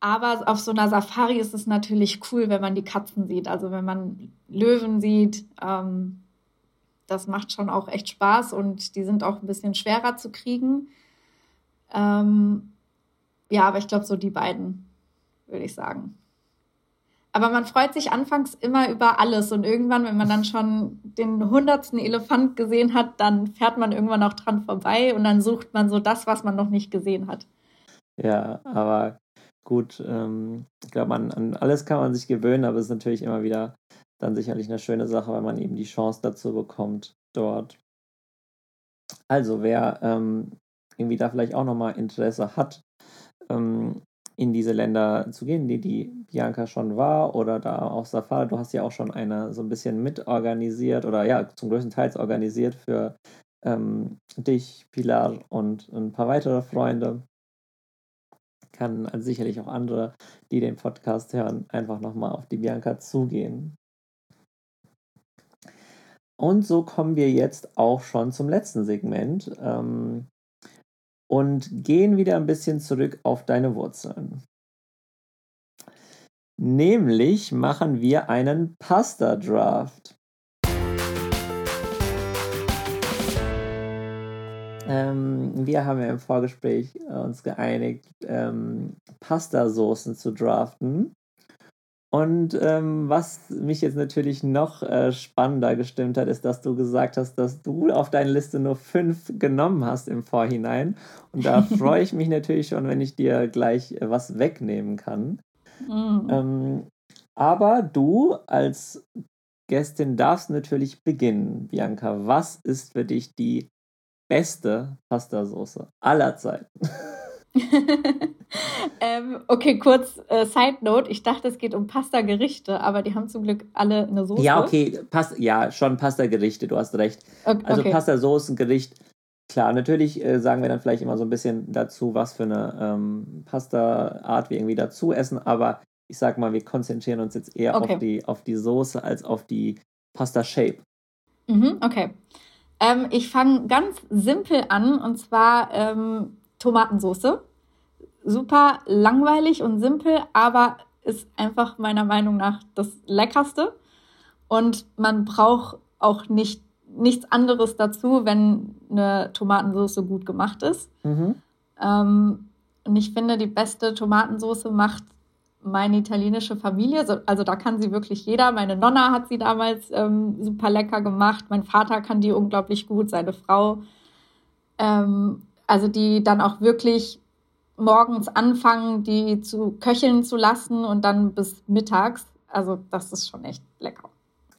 Aber auf so einer Safari ist es natürlich cool, wenn man die Katzen sieht. Also wenn man Löwen sieht, ähm, das macht schon auch echt Spaß und die sind auch ein bisschen schwerer zu kriegen. Ähm, ja, aber ich glaube, so die beiden, würde ich sagen. Aber man freut sich anfangs immer über alles und irgendwann, wenn man dann schon den hundertsten Elefant gesehen hat, dann fährt man irgendwann auch dran vorbei und dann sucht man so das, was man noch nicht gesehen hat. Ja, aber gut, ähm, ich glaube, an alles kann man sich gewöhnen, aber es ist natürlich immer wieder dann sicherlich eine schöne Sache, weil man eben die Chance dazu bekommt, dort. Also, wer ähm, irgendwie da vielleicht auch nochmal Interesse hat, ähm, in diese Länder zu gehen, die die Bianca schon war oder da auf Safari, du hast ja auch schon eine so ein bisschen mitorganisiert oder ja, zum größten Teil organisiert für ähm, dich, Pilar und ein paar weitere Freunde. Kann also sicherlich auch andere, die den Podcast hören, einfach nochmal auf die Bianca zugehen. Und so kommen wir jetzt auch schon zum letzten Segment. Ähm, und gehen wieder ein bisschen zurück auf deine Wurzeln. Nämlich machen wir einen Pasta Draft. Ähm, wir haben ja im Vorgespräch uns geeinigt, ähm, Pasta-Soßen zu draften. Und ähm, was mich jetzt natürlich noch äh, spannender gestimmt hat, ist, dass du gesagt hast, dass du auf deine Liste nur fünf genommen hast im Vorhinein. Und da freue ich mich natürlich schon, wenn ich dir gleich äh, was wegnehmen kann. Mhm. Ähm, aber du als Gästin darfst natürlich beginnen, Bianca. Was ist für dich die beste Pastasauce aller Zeiten. ähm, okay, kurz äh, Side Note. Ich dachte, es geht um Pasta-Gerichte, aber die haben zum Glück alle eine Soße. Ja, okay, Pas ja, schon Pasta-Gerichte, du hast recht. Okay, also okay. Pasta-Soßen-Gericht. Klar, natürlich äh, sagen wir dann vielleicht immer so ein bisschen dazu, was für eine ähm, Pasta-Art wir irgendwie dazu essen, aber ich sag mal, wir konzentrieren uns jetzt eher okay. auf, die, auf die Soße als auf die Pasta-Shape. Mhm, okay. Ähm, ich fange ganz simpel an und zwar ähm, Tomatensauce. Super langweilig und simpel, aber ist einfach meiner Meinung nach das Leckerste. Und man braucht auch nicht, nichts anderes dazu, wenn eine Tomatensauce gut gemacht ist. Mhm. Ähm, und ich finde, die beste Tomatensauce macht meine italienische Familie. Also da kann sie wirklich jeder. Meine Nonna hat sie damals ähm, super lecker gemacht. Mein Vater kann die unglaublich gut, seine Frau. Ähm, also die dann auch wirklich morgens anfangen, die zu köcheln zu lassen und dann bis mittags. Also das ist schon echt lecker.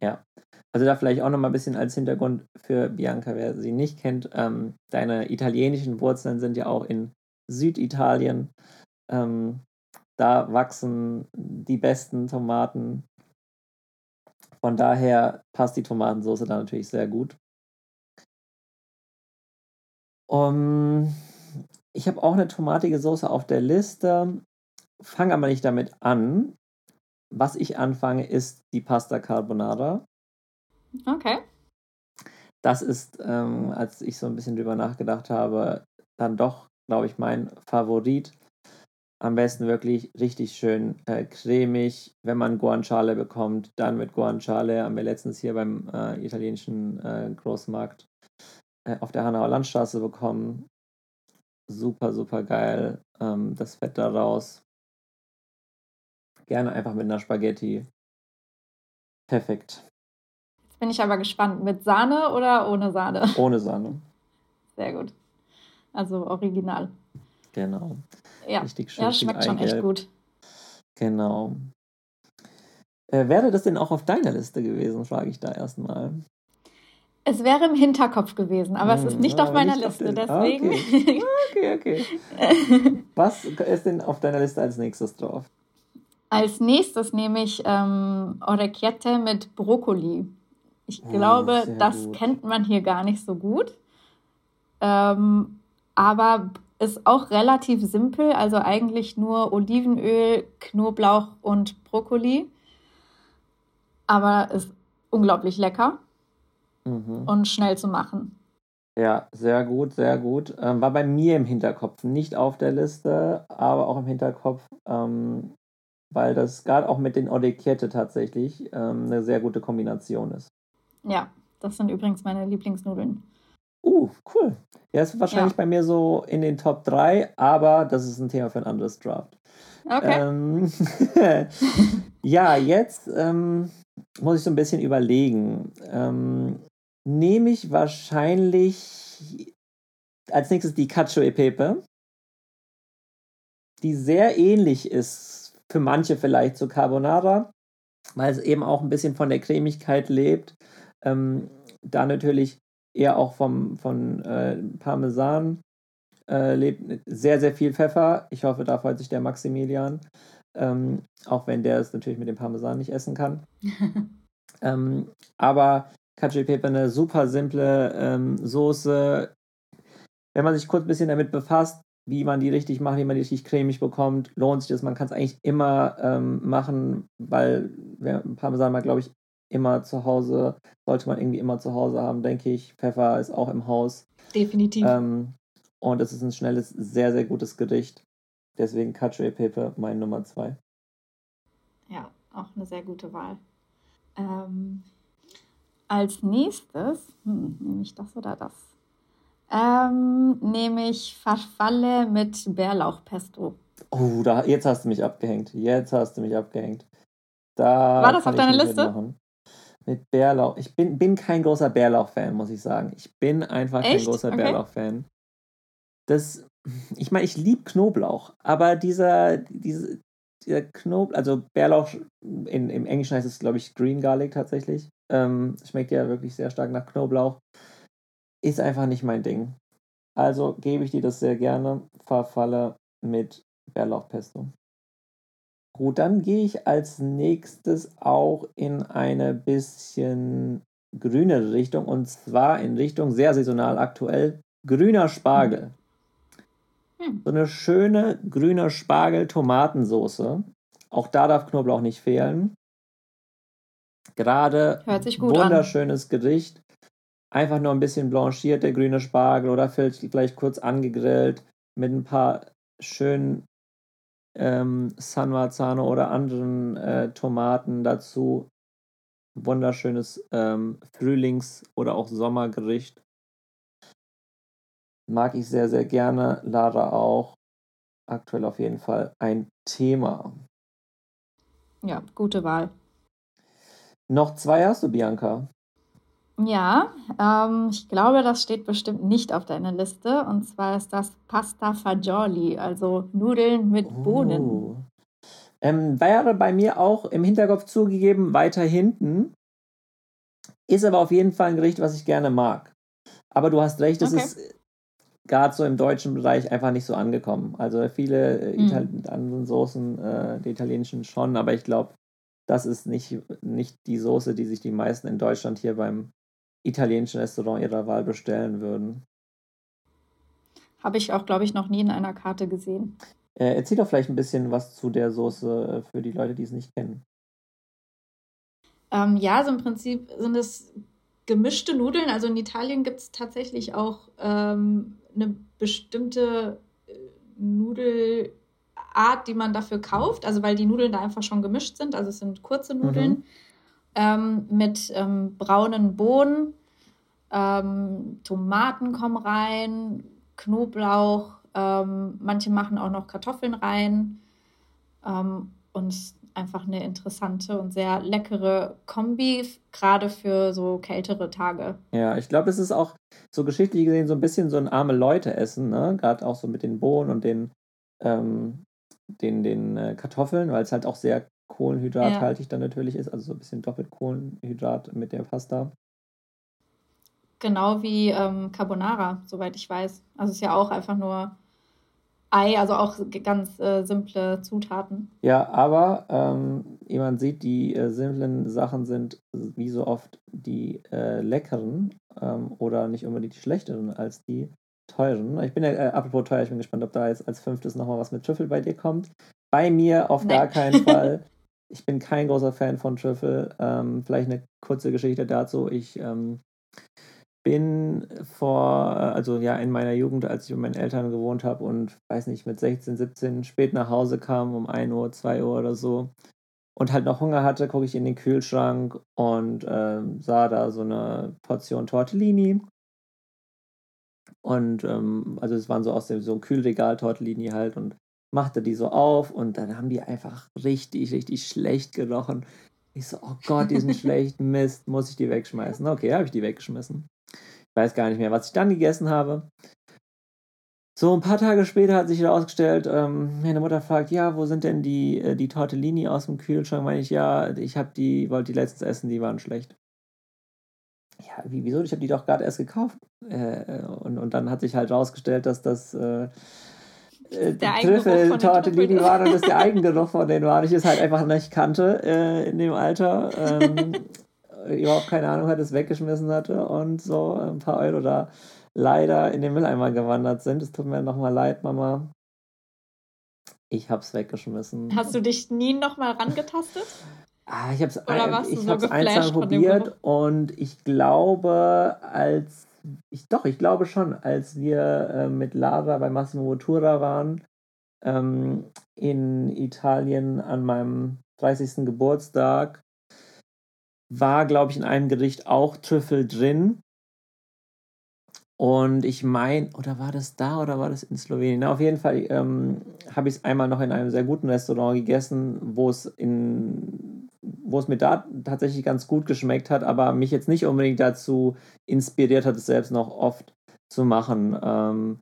Ja. Also da vielleicht auch noch mal ein bisschen als Hintergrund für Bianca, wer sie nicht kennt. Ähm, deine italienischen Wurzeln sind ja auch in Süditalien. Ähm, da wachsen die besten Tomaten. Von daher passt die Tomatensauce da natürlich sehr gut. Um, ich habe auch eine tomatige Soße auf der Liste. Fange aber nicht damit an. Was ich anfange, ist die Pasta Carbonara. Okay. Das ist, ähm, als ich so ein bisschen drüber nachgedacht habe, dann doch, glaube ich, mein Favorit. Am besten wirklich richtig schön äh, cremig. Wenn man Guanciale bekommt, dann mit Guanciale. Haben wir letztens hier beim äh, italienischen äh, Großmarkt äh, auf der Hanauer Landstraße bekommen. Super, super geil. Ähm, das Fett da raus. Gerne einfach mit einer Spaghetti. Perfekt. Jetzt bin ich aber gespannt. Mit Sahne oder ohne Sahne? Ohne Sahne. Sehr gut. Also original. Genau. Ja, Richtig schön. Ja, schmeckt schon echt gut. Genau. Äh, wäre das denn auch auf deiner Liste gewesen, frage ich da erstmal. Es wäre im Hinterkopf gewesen, aber hm, es ist hm, nicht auf meiner nicht Liste, auf ah, deswegen. Okay. okay, okay. Was ist denn auf deiner Liste als nächstes drauf? Als nächstes nehme ich ähm, Orecchiette mit Brokkoli. Ich ah, glaube, oh, das gut. kennt man hier gar nicht so gut. Ähm, aber ist auch relativ simpel, also eigentlich nur Olivenöl, Knoblauch und Brokkoli. Aber ist unglaublich lecker mhm. und schnell zu machen. Ja, sehr gut, sehr gut. Ähm, war bei mir im Hinterkopf, nicht auf der Liste, aber auch im Hinterkopf, ähm, weil das gerade auch mit den Orecchiette tatsächlich ähm, eine sehr gute Kombination ist. Ja, das sind übrigens meine Lieblingsnudeln. Uh, cool. Ja, ist wahrscheinlich ja. bei mir so in den Top 3, aber das ist ein Thema für ein anderes Draft. Okay. Ähm, ja, jetzt ähm, muss ich so ein bisschen überlegen. Ähm, nehme ich wahrscheinlich als nächstes die Cacio e Pepe, die sehr ähnlich ist für manche vielleicht zu Carbonara, weil es eben auch ein bisschen von der Cremigkeit lebt. Ähm, da natürlich eher auch vom, von äh, Parmesan äh, lebt sehr, sehr viel Pfeffer. Ich hoffe, da freut sich der Maximilian. Ähm, auch wenn der es natürlich mit dem Parmesan nicht essen kann. ähm, aber Cacio Pepe eine super simple ähm, Soße. Wenn man sich kurz ein bisschen damit befasst, wie man die richtig macht, wie man die richtig cremig bekommt, lohnt sich das. Man kann es eigentlich immer ähm, machen, weil Parmesan mal, glaube ich, immer zu Hause, sollte man irgendwie immer zu Hause haben, denke ich. Pfeffer ist auch im Haus. Definitiv. Ähm, und es ist ein schnelles, sehr, sehr gutes Gericht. Deswegen Cacio e Pepe, mein Nummer zwei. Ja, auch eine sehr gute Wahl. Ähm, als nächstes, hm, nehme ich das oder das? Ähm, nehme ich Farfalle mit Bärlauchpesto. Oh, da, jetzt hast du mich abgehängt. Jetzt hast du mich abgehängt. Da War das auf deiner Liste? Mitmachen. Mit Bärlauch. Ich bin, bin kein großer Bärlauch-Fan, muss ich sagen. Ich bin einfach Echt? kein großer okay. Bärlauch-Fan. Das, ich meine, ich liebe Knoblauch, aber dieser, diese, dieser Knoblauch, also Bärlauch, in, im Englischen heißt es, glaube ich, Green Garlic tatsächlich. Ähm, schmeckt ja wirklich sehr stark nach Knoblauch. Ist einfach nicht mein Ding. Also gebe ich dir das sehr gerne. Farfalle mit Bärlauchpesto. Gut, dann gehe ich als nächstes auch in eine bisschen grünere Richtung und zwar in Richtung sehr saisonal aktuell grüner Spargel. Hm. So eine schöne grüne Spargel-Tomatensoße. Auch da darf Knoblauch nicht fehlen. Gerade wunderschönes an. Gericht. Einfach nur ein bisschen blanchiert, der grüne Spargel oder vielleicht kurz angegrillt mit ein paar schönen ähm, San Marzano oder anderen äh, Tomaten dazu. Wunderschönes ähm, Frühlings- oder auch Sommergericht. Mag ich sehr, sehr gerne. Lara auch. Aktuell auf jeden Fall ein Thema. Ja, gute Wahl. Noch zwei hast du, Bianca. Ja, ähm, ich glaube, das steht bestimmt nicht auf deiner Liste. Und zwar ist das Pasta Fagioli, also Nudeln mit oh. Bohnen. Ähm, wäre bei mir auch im Hinterkopf zugegeben, weiter hinten. Ist aber auf jeden Fall ein Gericht, was ich gerne mag. Aber du hast recht, es okay. ist gerade so im deutschen Bereich einfach nicht so angekommen. Also viele äh, mhm. anderen Soßen, äh, die italienischen schon, aber ich glaube, das ist nicht, nicht die Soße, die sich die meisten in Deutschland hier beim italienischen Restaurant ihrer Wahl bestellen würden. Habe ich auch, glaube ich, noch nie in einer Karte gesehen. Äh, erzähl doch vielleicht ein bisschen was zu der Soße äh, für die Leute, die es nicht kennen. Ähm, ja, so im Prinzip sind es gemischte Nudeln. Also in Italien gibt es tatsächlich auch ähm, eine bestimmte äh, Nudelart, die man dafür kauft. Also weil die Nudeln da einfach schon gemischt sind. Also es sind kurze Nudeln. Mhm ähm, mit ähm, braunen Bohnen. Ähm, Tomaten kommen rein, Knoblauch, ähm, manche machen auch noch Kartoffeln rein. Ähm, und einfach eine interessante und sehr leckere Kombi, gerade für so kältere Tage. Ja, ich glaube, es ist auch so geschichtlich gesehen so ein bisschen so ein arme Leute-Essen, ne? Gerade auch so mit den Bohnen und den, ähm, den, den äh, Kartoffeln, weil es halt auch sehr kohlenhydrathaltig ja. dann natürlich ist, also so ein bisschen doppelt Kohlenhydrat mit der Pasta. Genau wie ähm, Carbonara, soweit ich weiß. Also es ist ja auch einfach nur Ei, also auch ganz äh, simple Zutaten. Ja, aber ähm, wie man sieht, die äh, simplen Sachen sind wie so oft die äh, leckeren ähm, oder nicht unbedingt die schlechteren als die teuren. Ich bin ja, äh, apropos teuer, ich bin gespannt, ob da jetzt als fünftes nochmal was mit Trüffel bei dir kommt. Bei mir auf nee. gar keinen Fall. Ich bin kein großer Fan von Trüffel. Ähm, vielleicht eine kurze Geschichte dazu. Ich ähm, bin vor, also ja, in meiner Jugend, als ich mit meinen Eltern gewohnt habe und weiß nicht, mit 16, 17 spät nach Hause kam, um 1 Uhr, 2 Uhr oder so, und halt noch Hunger hatte, gucke ich in den Kühlschrank und ähm, sah da so eine Portion Tortellini. Und ähm, also es waren so aus dem so ein Kühlregal Tortellini halt und machte die so auf und dann haben die einfach richtig, richtig schlecht gerochen. Ich so, oh Gott, die sind schlecht, Mist, muss ich die wegschmeißen? Okay, habe ich die weggeschmissen. Ich weiß gar nicht mehr, was ich dann gegessen habe. So, ein paar Tage später hat sich herausgestellt, ähm, meine Mutter fragt, ja, wo sind denn die, äh, die Tortellini aus dem Kühlschrank? Meine ich, ja, ich habe die, wollte die letztens essen, die waren schlecht. Ja, wie, wieso? Ich habe die doch gerade erst gekauft. Äh, äh, und, und dann hat sich halt herausgestellt, dass das äh, äh Trüffel-Tortellini waren und das der Eigengeruch von denen war. Ich es halt einfach nicht kannte äh, in dem Alter. Ähm, überhaupt keine Ahnung hat, es weggeschmissen hatte und so ein paar Euro da leider in den Mülleimer gewandert sind. Es tut mir nochmal leid, Mama. Ich hab's weggeschmissen. Hast du dich nie nochmal rangetastet? Ah, ich hab's, ein, ich so einsam probiert und ich glaube, als ich doch, ich glaube schon, als wir äh, mit Lara bei Massimo Bottura waren, ähm, in Italien an meinem 30. Geburtstag, war, glaube ich, in einem Gericht auch Trüffel drin. Und ich meine, oder war das da oder war das in Slowenien? Na, auf jeden Fall ähm, habe ich es einmal noch in einem sehr guten Restaurant gegessen, wo es in wo es mir da tatsächlich ganz gut geschmeckt hat, aber mich jetzt nicht unbedingt dazu inspiriert hat, es selbst noch oft zu machen. Ähm,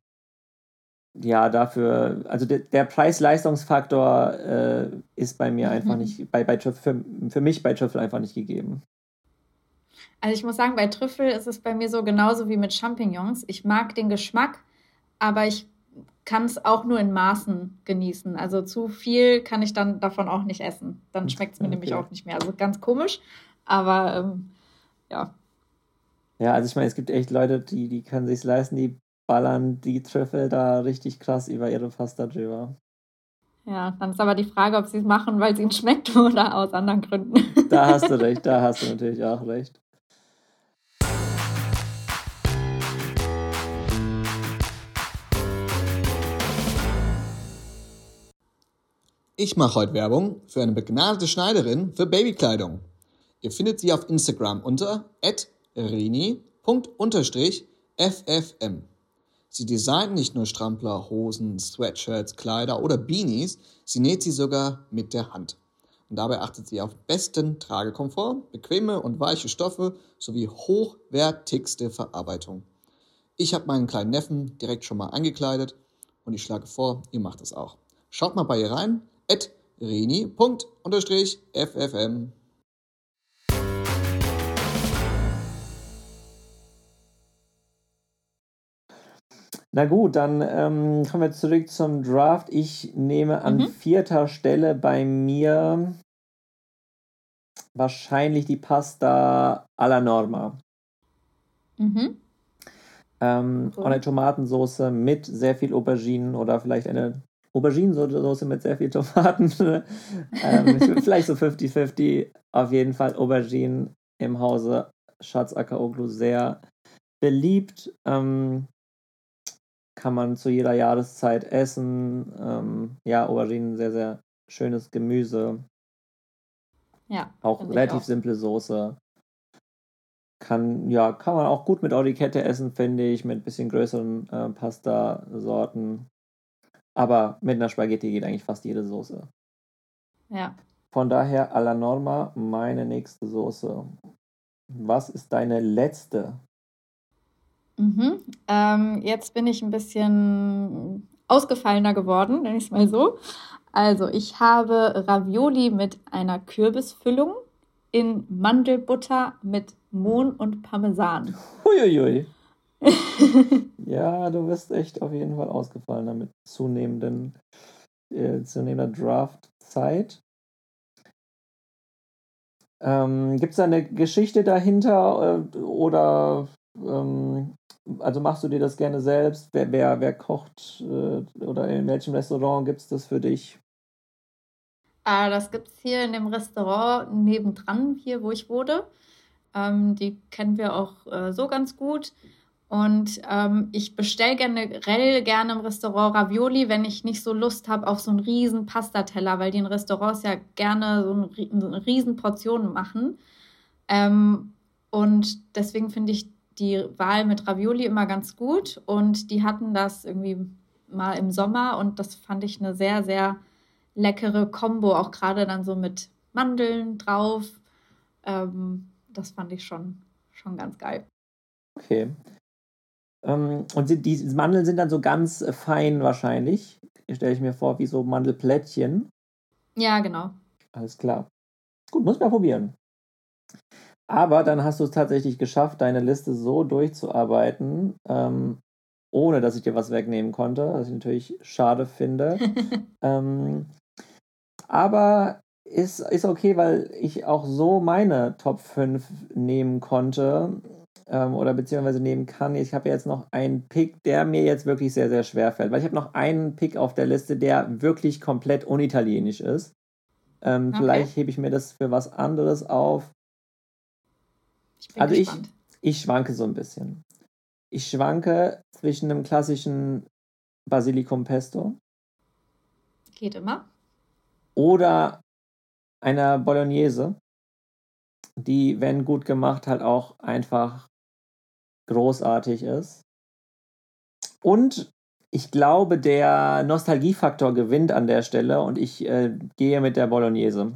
ja, dafür, also der, der Preis-Leistungsfaktor äh, ist bei mir mhm. einfach nicht, bei, bei Trüffel, für, für mich bei Trüffel einfach nicht gegeben. Also ich muss sagen, bei Trüffel ist es bei mir so genauso wie mit Champignons. Ich mag den Geschmack, aber ich kann es auch nur in Maßen genießen. Also zu viel kann ich dann davon auch nicht essen. Dann schmeckt es mir okay. nämlich auch nicht mehr. Also ganz komisch, aber ähm, ja. Ja, also ich meine, es gibt echt Leute, die, die können sich leisten, die ballern die Trüffel da richtig krass über ihre Pasta drüber. Ja, dann ist aber die Frage, ob sie es machen, weil es ihnen schmeckt oder aus anderen Gründen. Da hast du recht, da hast du natürlich auch recht. Ich mache heute Werbung für eine begnadete Schneiderin für Babykleidung. Ihr findet sie auf Instagram unter rini.ffm. Sie designt nicht nur Strampler, Hosen, Sweatshirts, Kleider oder Beanies, sie näht sie sogar mit der Hand. Und dabei achtet sie auf besten Tragekomfort, bequeme und weiche Stoffe sowie hochwertigste Verarbeitung. Ich habe meinen kleinen Neffen direkt schon mal eingekleidet und ich schlage vor, ihr macht es auch. Schaut mal bei ihr rein, at reni.ffm. Na gut, dann ähm, kommen wir zurück zum Draft. Ich nehme an mhm. vierter Stelle bei mir wahrscheinlich die Pasta alla Norma. Mhm. Ähm, cool. Eine Tomatensauce mit sehr viel Auberginen oder vielleicht eine Auberginensoße mit sehr viel Tomaten. ähm, vielleicht so 50-50. Auf jeden Fall Auberginen im Hause Schatz Akaoglu sehr beliebt. Ähm, kann man zu jeder Jahreszeit essen. Ähm, ja, Auberginen, sehr, sehr schönes Gemüse. Ja. Auch relativ auch. simple Soße. Kann, ja, kann man auch gut mit Auricette essen, finde ich, mit ein bisschen größeren äh, Pasta-Sorten. Aber mit einer Spaghetti geht eigentlich fast jede Soße. Ja. Von daher, alla norma, meine nächste Soße. Was ist deine letzte? Mhm. Ähm, jetzt bin ich ein bisschen ausgefallener geworden, nenne ich es mal so. Also, ich habe Ravioli mit einer Kürbisfüllung in Mandelbutter mit Mohn und Parmesan. Huiuiui. ja, du bist echt auf jeden Fall ausgefallen damit zunehmenden, äh, zunehmender Draft-Zeit. Ähm, Gibt es da eine Geschichte dahinter äh, oder ähm, also machst du dir das gerne selbst? Wer, wer, wer kocht äh, oder in welchem Restaurant gibt es das für dich? Äh, das gibt es hier in dem Restaurant nebendran, hier wo ich wohne. Ähm, die kennen wir auch äh, so ganz gut. Und ähm, ich bestelle generell gerne im Restaurant Ravioli, wenn ich nicht so Lust habe auf so einen riesen Pastateller, weil die in Restaurants ja gerne so eine, eine riesen Portion machen. Ähm, und deswegen finde ich die Wahl mit Ravioli immer ganz gut. Und die hatten das irgendwie mal im Sommer und das fand ich eine sehr, sehr leckere Kombo, auch gerade dann so mit Mandeln drauf. Ähm, das fand ich schon, schon ganz geil. Okay. Ähm, und sind, die Mandeln sind dann so ganz äh, fein wahrscheinlich. Stelle ich mir vor, wie so Mandelplättchen. Ja, genau. Alles klar. Gut, muss man probieren. Aber dann hast du es tatsächlich geschafft, deine Liste so durchzuarbeiten, ähm, ohne dass ich dir was wegnehmen konnte, was ich natürlich schade finde. ähm, aber ist, ist okay, weil ich auch so meine Top 5 nehmen konnte ähm, oder beziehungsweise nehmen kann. Ich habe jetzt noch einen Pick, der mir jetzt wirklich sehr, sehr schwer fällt, weil ich habe noch einen Pick auf der Liste, der wirklich komplett unitalienisch ist. Ähm, okay. Vielleicht hebe ich mir das für was anderes auf. Ich also ich, ich schwanke so ein bisschen. Ich schwanke zwischen einem klassischen Basilikum Pesto. Geht immer. Oder einer Bolognese, die, wenn gut gemacht, halt auch einfach großartig ist. Und ich glaube, der Nostalgiefaktor gewinnt an der Stelle und ich äh, gehe mit der Bolognese.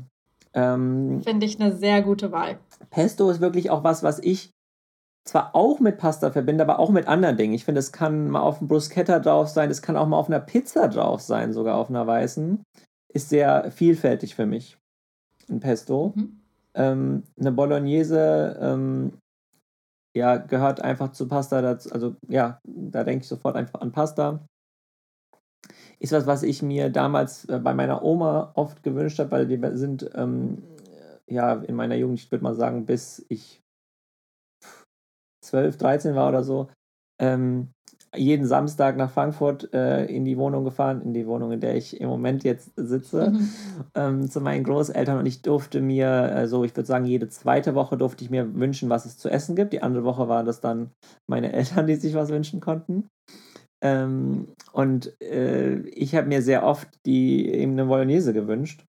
Ähm, Finde ich eine sehr gute Wahl. Pesto ist wirklich auch was, was ich zwar auch mit Pasta verbinde, aber auch mit anderen Dingen. Ich finde, es kann mal auf einem Bruschetta drauf sein, es kann auch mal auf einer Pizza drauf sein, sogar auf einer weißen. Ist sehr vielfältig für mich. Ein Pesto. Mhm. Ähm, eine Bolognese ähm, ja, gehört einfach zu Pasta dazu. Also ja, da denke ich sofort einfach an Pasta. Ist was, was ich mir damals äh, bei meiner Oma oft gewünscht habe, weil wir sind ähm, ja in meiner Jugend, ich würde mal sagen, bis ich 12, 13 war oder so, ähm, jeden Samstag nach Frankfurt äh, in die Wohnung gefahren, in die Wohnung, in der ich im Moment jetzt sitze, mhm. ähm, zu meinen Großeltern und ich durfte mir, also ich würde sagen, jede zweite Woche durfte ich mir wünschen, was es zu essen gibt. Die andere Woche waren das dann meine Eltern, die sich was wünschen konnten. Ähm, und äh, ich habe mir sehr oft die eben eine Bolognese gewünscht,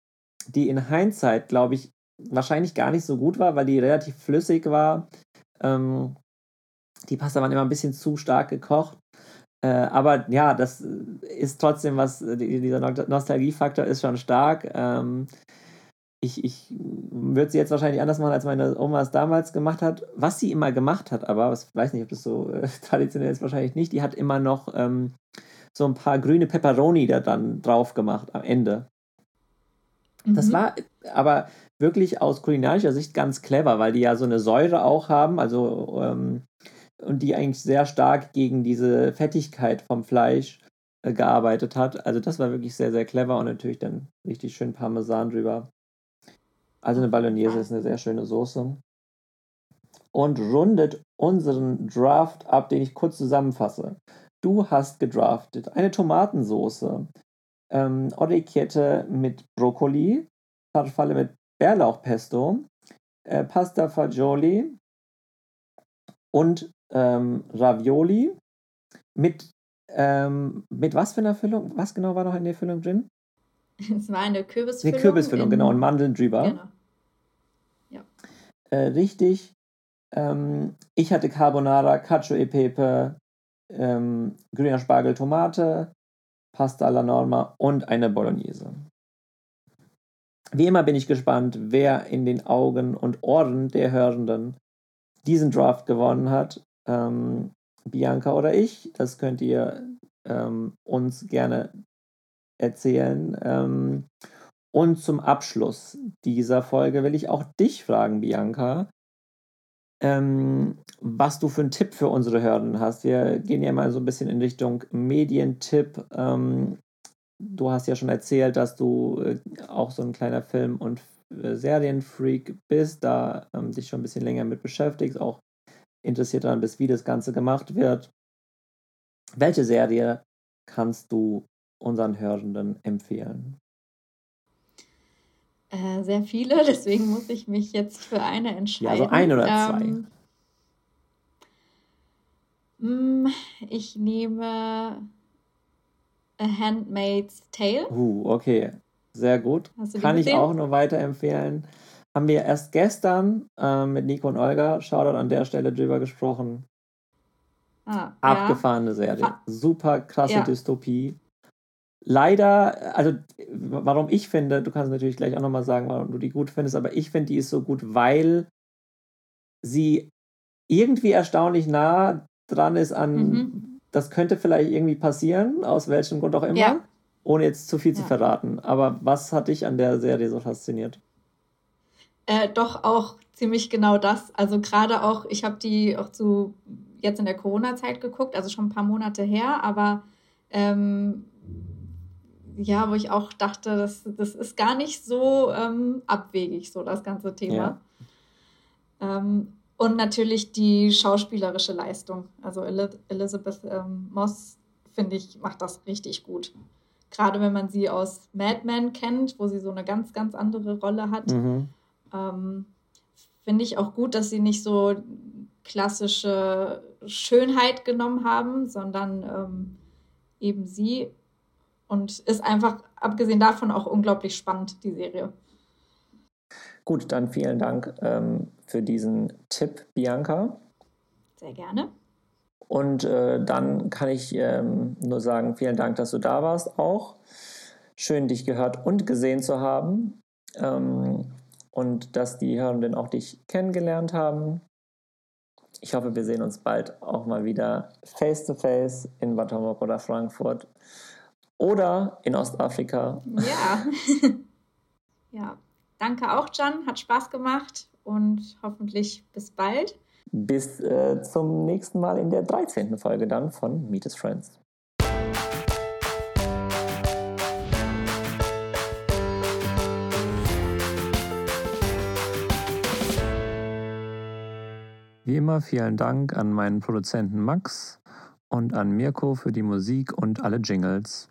die in Hindsight, glaube ich, wahrscheinlich gar nicht so gut war, weil die relativ flüssig war. Ähm, die Pasta waren immer ein bisschen zu stark gekocht. Äh, aber ja, das ist trotzdem was, dieser Nostalgiefaktor ist schon stark. Ähm, ich, ich würde sie jetzt wahrscheinlich anders machen, als meine Oma es damals gemacht hat. Was sie immer gemacht hat, aber ich weiß nicht, ob das so äh, traditionell ist, wahrscheinlich nicht. Die hat immer noch ähm, so ein paar grüne Peperoni da dann drauf gemacht am Ende. Mhm. Das war aber wirklich aus kulinarischer Sicht ganz clever, weil die ja so eine Säure auch haben, also ähm, und die eigentlich sehr stark gegen diese Fettigkeit vom Fleisch äh, gearbeitet hat. Also das war wirklich sehr, sehr clever und natürlich dann richtig schön Parmesan drüber. Also eine Bolognese ist eine sehr schöne Soße. Und rundet unseren Draft ab, den ich kurz zusammenfasse. Du hast gedraftet eine Tomatensoße, ähm, Orecchiette mit Brokkoli, Farfalle mit Bärlauchpesto, äh, Pasta Fagioli und ähm, Ravioli mit, ähm, mit was für einer Füllung? Was genau war noch in der Füllung drin? Es war eine Kürbisfüllung. Eine Kürbisfüllung, in... genau, und Mandeln drüber. Genau. Ja. Äh, richtig. Ähm, ich hatte Carbonara, Cacio e Pepe, ähm, grüner Spargel, Tomate, Pasta alla Norma und eine Bolognese. Wie immer bin ich gespannt, wer in den Augen und Ohren der Hörenden diesen Draft gewonnen hat. Ähm, Bianca oder ich, das könnt ihr ähm, uns gerne erzählen. Ähm, und zum Abschluss dieser Folge will ich auch dich fragen, Bianca, ähm, was du für einen Tipp für unsere Hörden hast. Wir gehen ja mal so ein bisschen in Richtung Medientipp. Ähm, du hast ja schon erzählt, dass du äh, auch so ein kleiner Film- und äh, Serienfreak bist, da ähm, dich schon ein bisschen länger mit beschäftigst, auch interessiert daran bist, wie das Ganze gemacht wird. Welche Serie kannst du unseren Hörenden empfehlen? Äh, sehr viele, deswegen muss ich mich jetzt für eine entscheiden. Ja, also ein oder zwei. Ähm, mm, ich nehme A Handmaid's Tale. Uh, okay. Sehr gut. Kann ich auch nur weiterempfehlen. Haben wir erst gestern äh, mit Nico und Olga, Shoutout an der Stelle drüber gesprochen. Ah, Abgefahrene ja. Serie. Super krasse ja. Dystopie. Leider, also warum ich finde, du kannst natürlich gleich auch nochmal sagen, warum du die gut findest, aber ich finde, die ist so gut, weil sie irgendwie erstaunlich nah dran ist an, mhm. das könnte vielleicht irgendwie passieren, aus welchem Grund auch immer, ja. ohne jetzt zu viel zu verraten. Aber was hat dich an der Serie so fasziniert? Äh, doch auch ziemlich genau das. Also gerade auch, ich habe die auch zu jetzt in der Corona-Zeit geguckt, also schon ein paar Monate her, aber ähm, ja, wo ich auch dachte, das, das ist gar nicht so ähm, abwegig, so das ganze Thema. Ja. Ähm, und natürlich die schauspielerische Leistung. Also Elizabeth ähm, Moss, finde ich, macht das richtig gut. Gerade wenn man sie aus Mad Men kennt, wo sie so eine ganz, ganz andere Rolle hat. Mhm. Ähm, finde ich auch gut, dass sie nicht so klassische Schönheit genommen haben, sondern ähm, eben sie und ist einfach, abgesehen davon, auch unglaublich spannend, die Serie. Gut, dann vielen Dank ähm, für diesen Tipp, Bianca. Sehr gerne. Und äh, dann kann ich ähm, nur sagen, vielen Dank, dass du da warst auch. Schön, dich gehört und gesehen zu haben. Ähm, und dass die Hörenden auch dich kennengelernt haben. Ich hoffe, wir sehen uns bald auch mal wieder face to face in Bad Homburg oder Frankfurt oder in Ostafrika. Ja. ja. Danke auch, Jan. Hat Spaß gemacht und hoffentlich bis bald. Bis äh, zum nächsten Mal in der 13. Folge dann von Meet His Friends. Wie immer vielen Dank an meinen Produzenten Max und an Mirko für die Musik und alle Jingles.